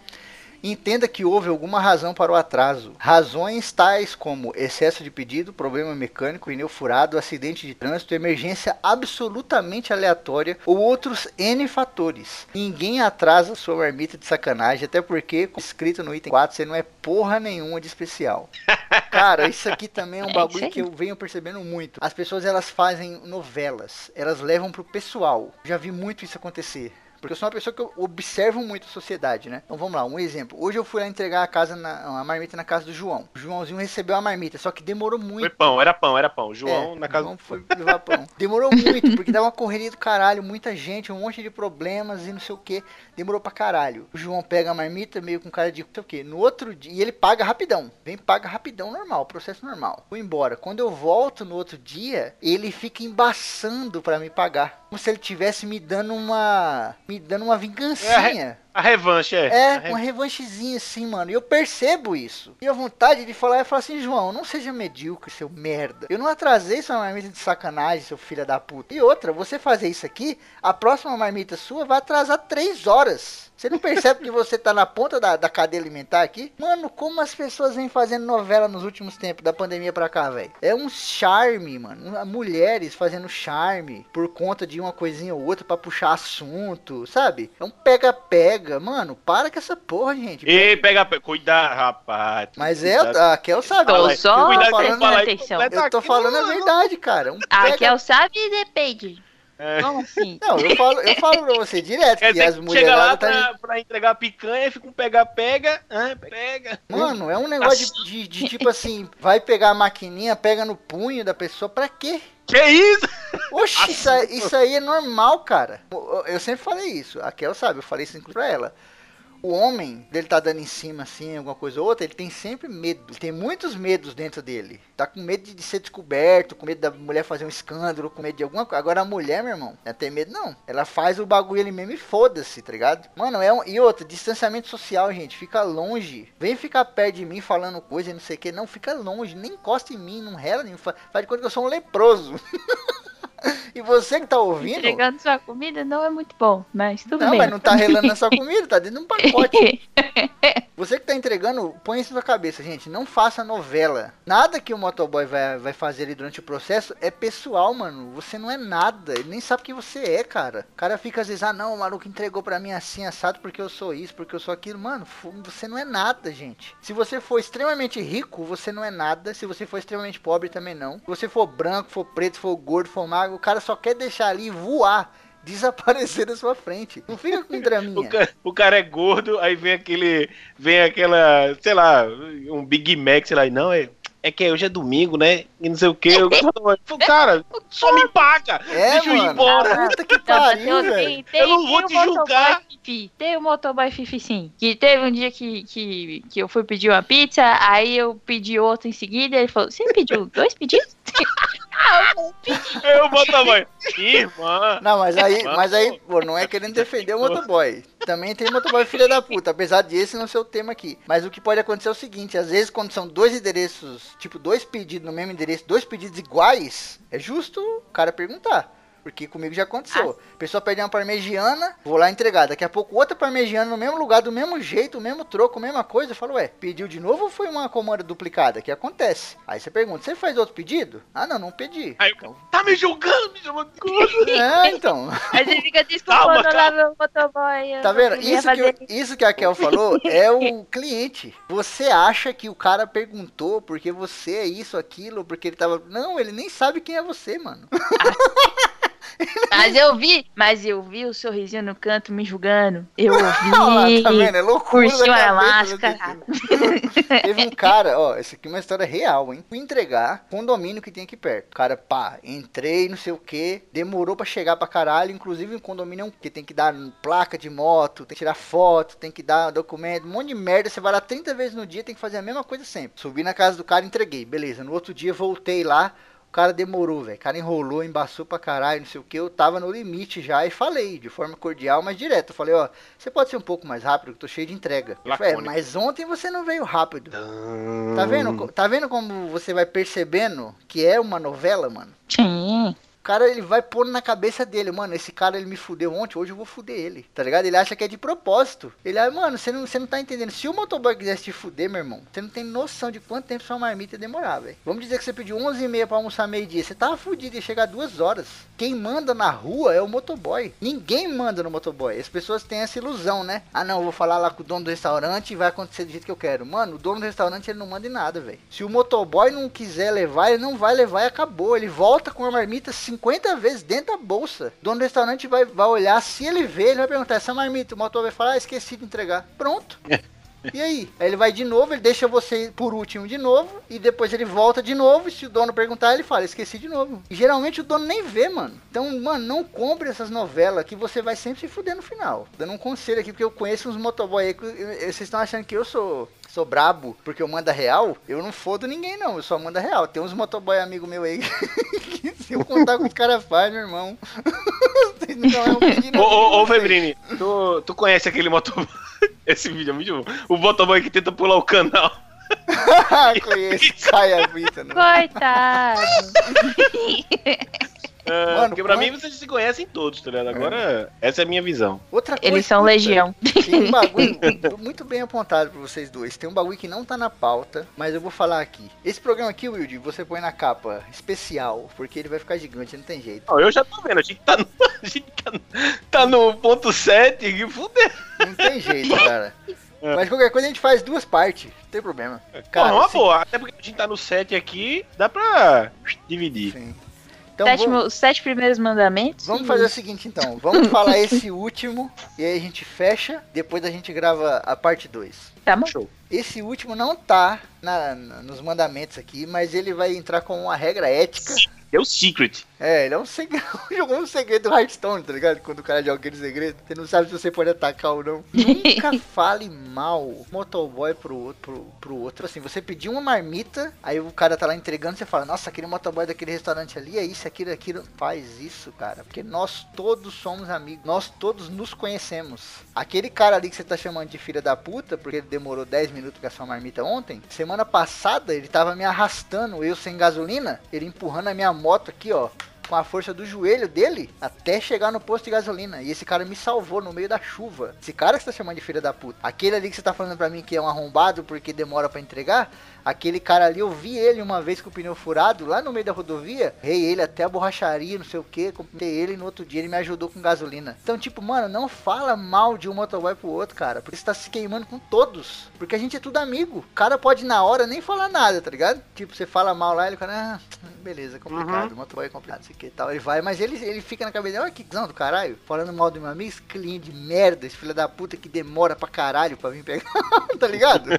Entenda que houve alguma razão para o atraso. Razões tais como excesso de pedido, problema mecânico, pneu furado, acidente de trânsito, emergência absolutamente aleatória ou outros N fatores. Ninguém atrasa sua marmita de sacanagem, até porque, escrito no item 4, você não é porra nenhuma de especial. Cara, isso aqui também é um É bagulho que eu venho percebendo muito. As pessoas elas fazem novelas, elas levam pro pessoal. Já vi muito isso acontecer. Porque eu sou uma pessoa que eu observo muito a sociedade, né? Então vamos lá, um exemplo. Hoje eu fui lá entregar a casa na, uma marmita na casa do João. O Joãozinho recebeu a marmita, só que demorou muito. Foi pão, era pão, era pão. João É, na casa. João foi levar pão. Demorou muito, porque dava uma correria do caralho, muita gente, um monte de problemas e não sei o que. Demorou pra caralho. O João pega a marmita meio com cara de não sei o que. No outro dia, e ele paga rapidão. Vem, paga rapidão, normal, processo normal. Fui embora. Quando eu volto no outro dia, ele fica embaçando pra me pagar. Como se ele tivesse me dando uma. me dando uma vingancinha. A revanche, é. É, uma revanchezinha assim, mano. E eu percebo isso. E a vontade de falar é falar assim, João, não seja medíocre, seu merda. Eu não atrasei sua marmita de sacanagem, seu filho da puta. E outra, você fazer isso aqui, a próxima marmita sua vai atrasar três horas. Você não percebe que você tá na ponta da, da cadeia alimentar aqui? Mano, como as pessoas vêm fazendo novela nos últimos tempos, da pandemia pra cá, velho? É um charme, mano. Mulheres fazendo charme por conta de uma coisinha ou outra pra puxar assunto, sabe? É um pega-pega. Mano, para com essa porra, gente. Ei, pega, pega. Cuidado, rapaz. Mas é, a Kel sabe. Tô eu- só eu tô cuidado falando, falar atenção. eu tô falando a verdade, cara. Um A pega- Kel sabe e depende. É. Como assim? Não, eu falo, eu falo pra você direto Quer que dizer, as que chega lá mulheradas tá pra, pra entregar a picanha, fica um pega-pega. ah, Pega. Mano, é um negócio de, de- de tipo assim, vai pegar a maquininha, pega no punho da pessoa, pra quê? Que isso? Oxi, isso, aí- isso aí é normal, cara. Eu, eu sempre falei isso, a Kel sabe, eu falei isso inclusive pra ela. O homem, dele tá dando em cima assim, alguma coisa ou outra, ele tem sempre medo. Ele tem muitos medos dentro dele. Tá com medo de, ser descoberto, com medo da mulher fazer um escândalo, com medo de alguma coisa. Agora a mulher, meu irmão, não tem medo não. Ela faz o bagulho ali mesmo e foda-se, tá ligado? Mano, é um... E outra, distanciamento social, gente. Fica longe. Vem ficar perto de mim falando coisa e não sei o que. Não, fica longe. Nem encosta em mim, não rela nem fa- Faz de conta que eu sou um leproso. e você que tá ouvindo... Entregando sua comida não é muito bom, mas tudo Não, bem. mas não tá relando na sua comida, tá dentro de um pacote. Você que tá entregando, põe isso na cabeça, gente. Não faça novela. Nada que o motoboy vai, vai fazer ali durante o processo é pessoal, mano. Você não é nada. Ele nem sabe quem você é, cara. O cara fica às vezes, ah, não, o maluco entregou pra mim assim, assado, porque eu sou isso, porque eu sou aquilo. Mano, você não é nada, gente. Se você for extremamente rico, você não é nada. Se você for extremamente pobre, também não. Se você for branco, for preto, for gordo, for magro, o cara só quer deixar ali voar. Desaparecer da sua frente. Não fica com O, draminha. ca- o cara é gordo, aí vem aquele. Vem aquela. Sei lá, um Big Mac, sei lá. e Não, é. É que hoje é domingo, né? E não sei o que. Eu, cara, só me paga! É, Deixa eu ir mano. embora. Puta que Não, pariu, tem, velho. tem, tem, Eu não vou te o julgar. Fifi. Tem o motoboy Fifi sim. Que teve um dia que, que, que eu fui pedir uma pizza, aí eu pedi outra em seguida, ele falou, você pediu dois pedidos? Ah, boto a mãe. Irmã. Não, mas aí, mas aí, pô, não é querendo defender o motoboy. Também tem motoboy filha da puta, apesar de esse não ser o tema aqui. Mas o que pode acontecer é o seguinte, às vezes quando são dois endereços, tipo dois pedidos no mesmo endereço, dois pedidos iguais, é justo o cara perguntar. Porque comigo já aconteceu. A pessoa pede uma parmegiana, vou lá entregar. Daqui a pouco outra parmegiana no mesmo lugar, do mesmo jeito, o mesmo troco, mesma coisa. Eu falo, ué, pediu de novo ou foi uma comanda duplicada? Que acontece. Aí você pergunta, você faz outro pedido? Ah, não, não pedi. Aí, Então, tá me julgando, me gordo. é, então. Mas ele fica desculpando Calma, lá meu motoboy. Tá vendo? Isso que, eu- isso que a Kel falou é o cliente. Você acha que o cara perguntou porque você é isso, aquilo, porque ele tava. Não, ele nem sabe quem é você, mano. Mas eu vi, mas eu vi o sorrisinho no canto me julgando. Eu Olha lá, ouvi. tá vendo? É loucura. Máscara. desse tipo. Teve um cara, ó, essa aqui é uma história real, hein? Fui entregar condomínio que tem aqui perto. O cara, pá, entrei, não sei o que, demorou pra chegar pra caralho. Inclusive, um condomínio é um que tem que dar placa de moto, tem que tirar foto, tem que dar documento, um monte de merda. Você vai lá 30 vezes no dia, tem que fazer a mesma coisa sempre. Subi na casa do cara, entreguei, beleza. No outro dia, voltei lá. O cara demorou, velho. O cara enrolou, embaçou pra caralho, não sei o que. Eu tava no limite já e falei, de forma cordial, mas direto. Eu falei, ó, você pode ser um pouco mais rápido, que eu tô cheio de entrega. Falou, é, mas ontem você não veio rápido. Tá vendo? Tá vendo como você vai percebendo que é uma novela, mano? Sim. Cara, ele vai pôr na cabeça dele, mano, esse cara, ele me fudeu ontem, hoje eu vou fuder ele, tá ligado? Ele acha que é de propósito. Ele, ah, mano, você não, você não tá entendendo. Se o motoboy quisesse te fuder, meu irmão, você não tem noção de quanto tempo sua marmita ia demorar, velho. Vamos dizer que você pediu 11 e meia pra almoçar meio-dia, você tava fudido, ia chegar duas horas. Quem manda na rua é o motoboy. Ninguém manda no motoboy. As pessoas têm essa ilusão, né? Ah, não, eu vou falar lá com o dono do restaurante e vai acontecer do jeito que eu quero. Mano, o dono do restaurante, ele não manda em nada, velho. Se o motoboy não quiser levar, ele não vai levar e acabou. Ele volta com a marmita 50 vezes dentro da bolsa. O dono do restaurante vai, vai olhar, se ele vê, ele vai perguntar, essa marmita, o motoboy vai falar, ah, esqueci de entregar. Pronto. E aí? Aí ele vai de novo, ele deixa você por último de novo, e depois ele volta de novo, e se o dono perguntar, ele fala, esqueci de novo. E geralmente o dono nem vê, mano. Então, mano, não compre essas novelas que você vai sempre se fuder no final. Dando um conselho aqui, porque eu conheço uns motoboy aí, que eu- eu- vocês estão achando que eu sou... Sou brabo porque eu mando real, eu não fodo ninguém não, eu só mando real. Tem uns motoboy amigo meu aí que se eu contar com os caras faz, meu irmão. Vocês não vão pedir Ô, ô. Febrini, tu, tu conhece aquele motoboy? Esse vídeo é muito bom. O motoboy que tenta pular o canal. Conheço, Caia Vita, né? Coitado. Ah, Mano, porque pra mim vocês se conhecem todos, tá ligado? Agora, essa é a minha visão. Outra coisa, Eles são puta, legião. Tem um bagulho muito bem apontado pra vocês dois. Tem um bagulho que não tá na pauta, mas eu vou falar aqui. Esse programa aqui, Wilde, você põe na capa especial, porque ele vai ficar gigante, não tem jeito. Ó, eu já tô vendo, a gente tá no, a gente tá, no- tá no ponto 7 e fudeu. Não tem jeito, cara. Mas qualquer coisa a gente faz duas partes, não tem problema. Cara, uma se- boa, até porque a gente tá no 7 aqui, dá pra dividir. Sim. Então Sétimo- vamos, Os sete primeiros mandamentos. vamos fazer o seguinte então. Vamos falar esse último e aí a gente fecha, depois a gente grava a parte 2. Tá bom? Show. Esse último não tá na- na- nos mandamentos aqui, mas ele vai entrar com uma regra ética. É o Secret. É, ele é um segredo, jogou um segredo do Hearthstone, tá ligado? Quando o cara joga aquele segredo, você não sabe se você pode atacar ou não. Nunca fale mal motoboy pro outro, pro, pro outro. Assim, você pediu uma marmita, aí o cara tá lá entregando, você fala, nossa, aquele motoboy daquele restaurante ali, é isso, aquilo, aquilo. Faz isso, cara, porque nós todos somos amigos, nós todos nos conhecemos. Aquele cara ali que você tá chamando de filha da puta, porque ele demorou 10 minutos com a sua marmita ontem, semana passada ele tava me arrastando, eu sem gasolina, ele empurrando a minha moto aqui, ó com a força do joelho dele até chegar no posto de gasolina. E esse cara me salvou no meio da chuva. Esse cara que você tá chamando de filha da puta. Aquele ali que você tá falando pra mim que é um arrombado porque demora pra entregar. Aquele cara ali, eu vi ele uma vez com o pneu furado lá no meio da rodovia. Rei ele até a borracharia, não sei o que. Comprei ele e no outro dia ele me ajudou com gasolina. Então, tipo, mano, não fala mal de um motoboy pro outro, cara. Porque você tá se queimando com todos. Porque a gente é tudo amigo. O cara pode na hora nem falar nada, tá ligado? Tipo, você fala mal lá, ele fala, ah, beleza, complicado. O motoboy é complicado, não sei o que e tal. Ele vai, mas ele, ele fica na cabeça, olha que cuzão do caralho. Falando mal do meu amigo, esse cliente de merda, esse filho da puta que demora pra caralho pra vir pegar, tá ligado?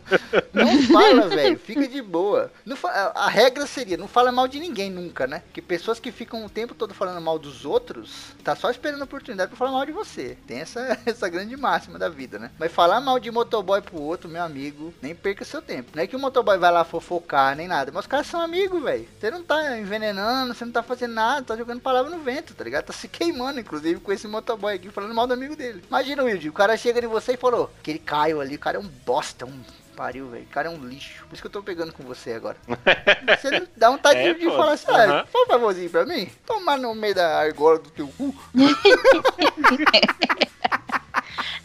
Não fala, velho, fica de boa. Não a regra seria, não fala mal de ninguém nunca, né? Que pessoas que ficam o tempo todo falando mal dos outros, tá só esperando a oportunidade pra falar mal de você. Tem essa, essa grande máxima da vida, né? Mas falar mal de motoboy pro outro, meu amigo, nem perca seu tempo. Não é que o motoboy vai lá fofocar nem nada, mas os caras são amigos, velho. Você não tá envenenando, você não tá fazendo nada, tá jogando palavra no vento, tá ligado? Tá se queimando, inclusive, com esse motoboy aqui, falando mal do amigo dele. Imagina, Wilde, o cara chega em você e falou, aquele Caio ali, o cara é um bosta, um pariu, velho. O cara é um lixo. Por isso que eu tô pegando com você agora. Você não dá um tadinho É, de pô. falar assim, ah, faz um favorzinho pra mim. Tomar no meio da argola do teu cu.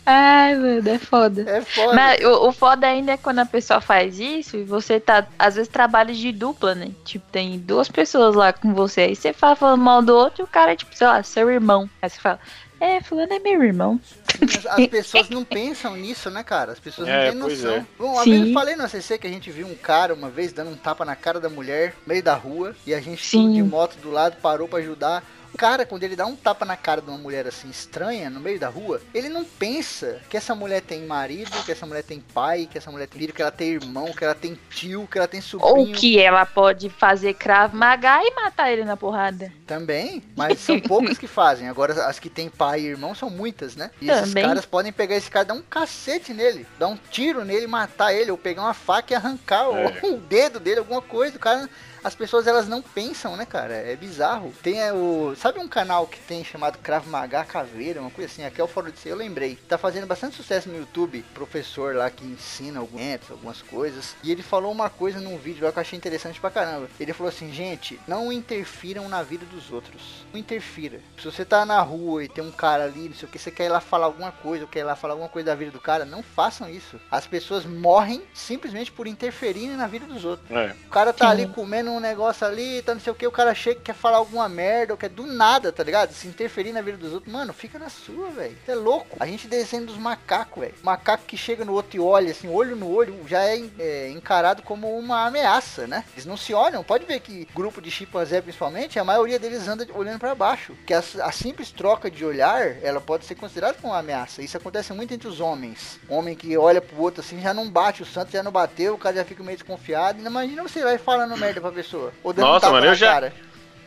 Ai, mano, é foda. É foda. Mas o, o foda ainda é quando a pessoa faz isso e você tá, às vezes, trabalha de dupla, né? Tipo, tem duas pessoas lá com você, aí você fala falando mal do outro e o cara é, tipo, sei lá, seu irmão. Aí você fala, é, fulano é meu irmão. As, as pessoas não pensam nisso, né, cara? As pessoas não É, têm pois noção. é. Bom, uma Sim. vez eu falei no ACC que a gente viu um cara uma vez dando um tapa na cara da mulher no meio da rua e a gente Sim. de moto do lado parou pra ajudar. O cara, quando ele dá um tapa na cara de uma mulher assim estranha no meio da rua, ele não pensa que essa mulher tem marido, que essa mulher tem pai, que essa mulher tem filho, que ela tem irmão, que ela tem tio, que ela tem sobrinho. Ou que ela pode fazer cravo magar e matar ele na porrada. Também, mas são poucas que fazem. Agora, as que tem pai e irmão são muitas, né? E esses Também. caras podem pegar esse cara, dar um cacete nele, dar um tiro nele, matar ele, ou pegar uma faca e arrancar o- É. o, dedo dele, alguma coisa. O cara. As pessoas elas não pensam, né, cara? É bizarro. Tem é, o. Sabe um canal que tem chamado Krav Maga Caveira, uma coisa assim? Aqui é o Fora de Ser, eu lembrei. Tá fazendo bastante sucesso no YouTube. Professor lá que ensina alguns, algumas coisas. E ele falou uma coisa num vídeo lá que eu achei interessante pra caramba. Ele falou assim, gente, não interfiram na vida dos outros. Não interfira. Se você tá na rua e tem um cara ali, não sei o que, você quer ir lá falar alguma coisa, ou quer ir lá falar alguma coisa da vida do cara, não façam isso. As pessoas morrem simplesmente por interferirem na vida dos outros. É. O cara tá Sim. ali comendo um negócio ali, tá não sei o que, o cara chega e quer falar alguma merda, ou quer do nada, tá ligado? Se interferir na vida dos outros, mano, fica na sua, velho. Você é louco. A gente desenha dos macacos, velho. Macaco que chega no outro e olha, assim, olho no olho, já é, é, encarado como uma ameaça, né? Eles não se olham. Pode ver que grupo de chimpanzé, principalmente, a maioria deles anda olhando pra baixo. Que a, a simples troca de olhar, ela pode ser considerada como uma ameaça. Isso acontece muito entre os homens. Homem que olha pro outro assim, já não bate, o santo já não bateu, o cara já fica meio desconfiado. Imagina você vai falando merda pra pessoa. Ou dando Nossa, tapa mano, na eu já- cara.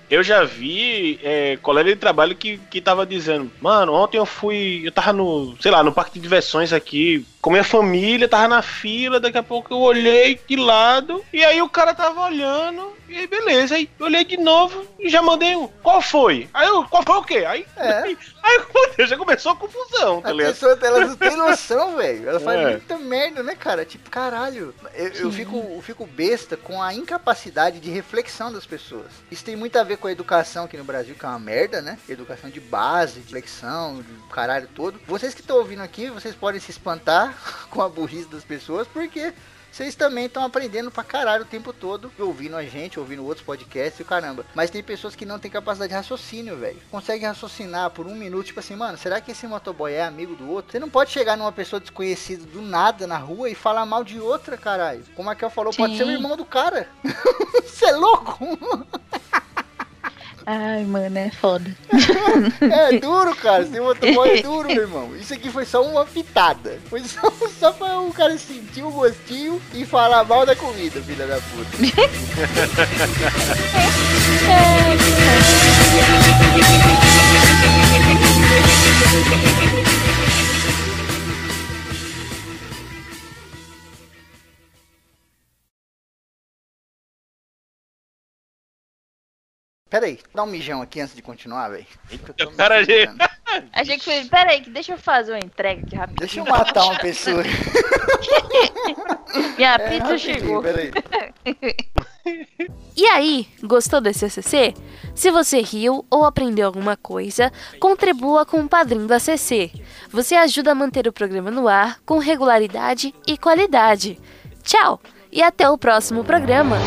Eu já vi é, colega de trabalho que, que tava dizendo, mano, ontem eu fui. Eu tava no, sei lá, no parque de diversões aqui, com minha família, tava na fila, daqui a pouco eu olhei de lado, e aí o cara tava olhando, e aí beleza, aí eu olhei de novo e já mandei um. Qual foi? Aí eu, qual foi o quê? Aí, É. aí, aí meu Deus, já começou a confusão, tá ligado? pessoas, elas não têm noção, velho. Fazem É. muita merda, né, cara? Tipo, caralho. Eu, eu fico, eu fico besta com a incapacidade de reflexão das pessoas. Isso tem muito a ver com a educação aqui no Brasil, que é uma merda, né? Educação de base, de reflexão, de caralho todo. Vocês que estão ouvindo aqui, vocês podem se espantar com a burrice das pessoas, porque vocês também estão aprendendo pra caralho o tempo todo, ouvindo a gente, ouvindo outros podcasts e o caramba. Mas tem pessoas que não têm capacidade de raciocínio, velho. Conseguem raciocinar por um minuto, tipo assim, mano, será que esse motoboy é amigo do outro? Você não pode chegar numa pessoa desconhecida do nada na rua e falar mal de outra, caralho. Como a Kel falou, pode Sim. ser o irmão do cara. Você é louco? Ai, mano, é foda. É duro, cara. Ser motoboy é duro, meu irmão. Isso aqui foi só uma pitada. Foi só, só pra o cara sentir o gostinho e falar mal da comida, filha da puta. Pera aí, dá um mijão aqui antes de continuar, velho. Cara, gente. Achei que foi. Pera aí, que deixa eu fazer uma entrega aqui rapidinho. Deixa eu matar uma pessoa. Minha É, pizza chegou. Pera aí. E aí, gostou desse ACC? Se você riu ou aprendeu alguma coisa, contribua com o padrinho do ACC. Você ajuda a manter o programa no ar com regularidade e qualidade. Tchau e até o próximo programa.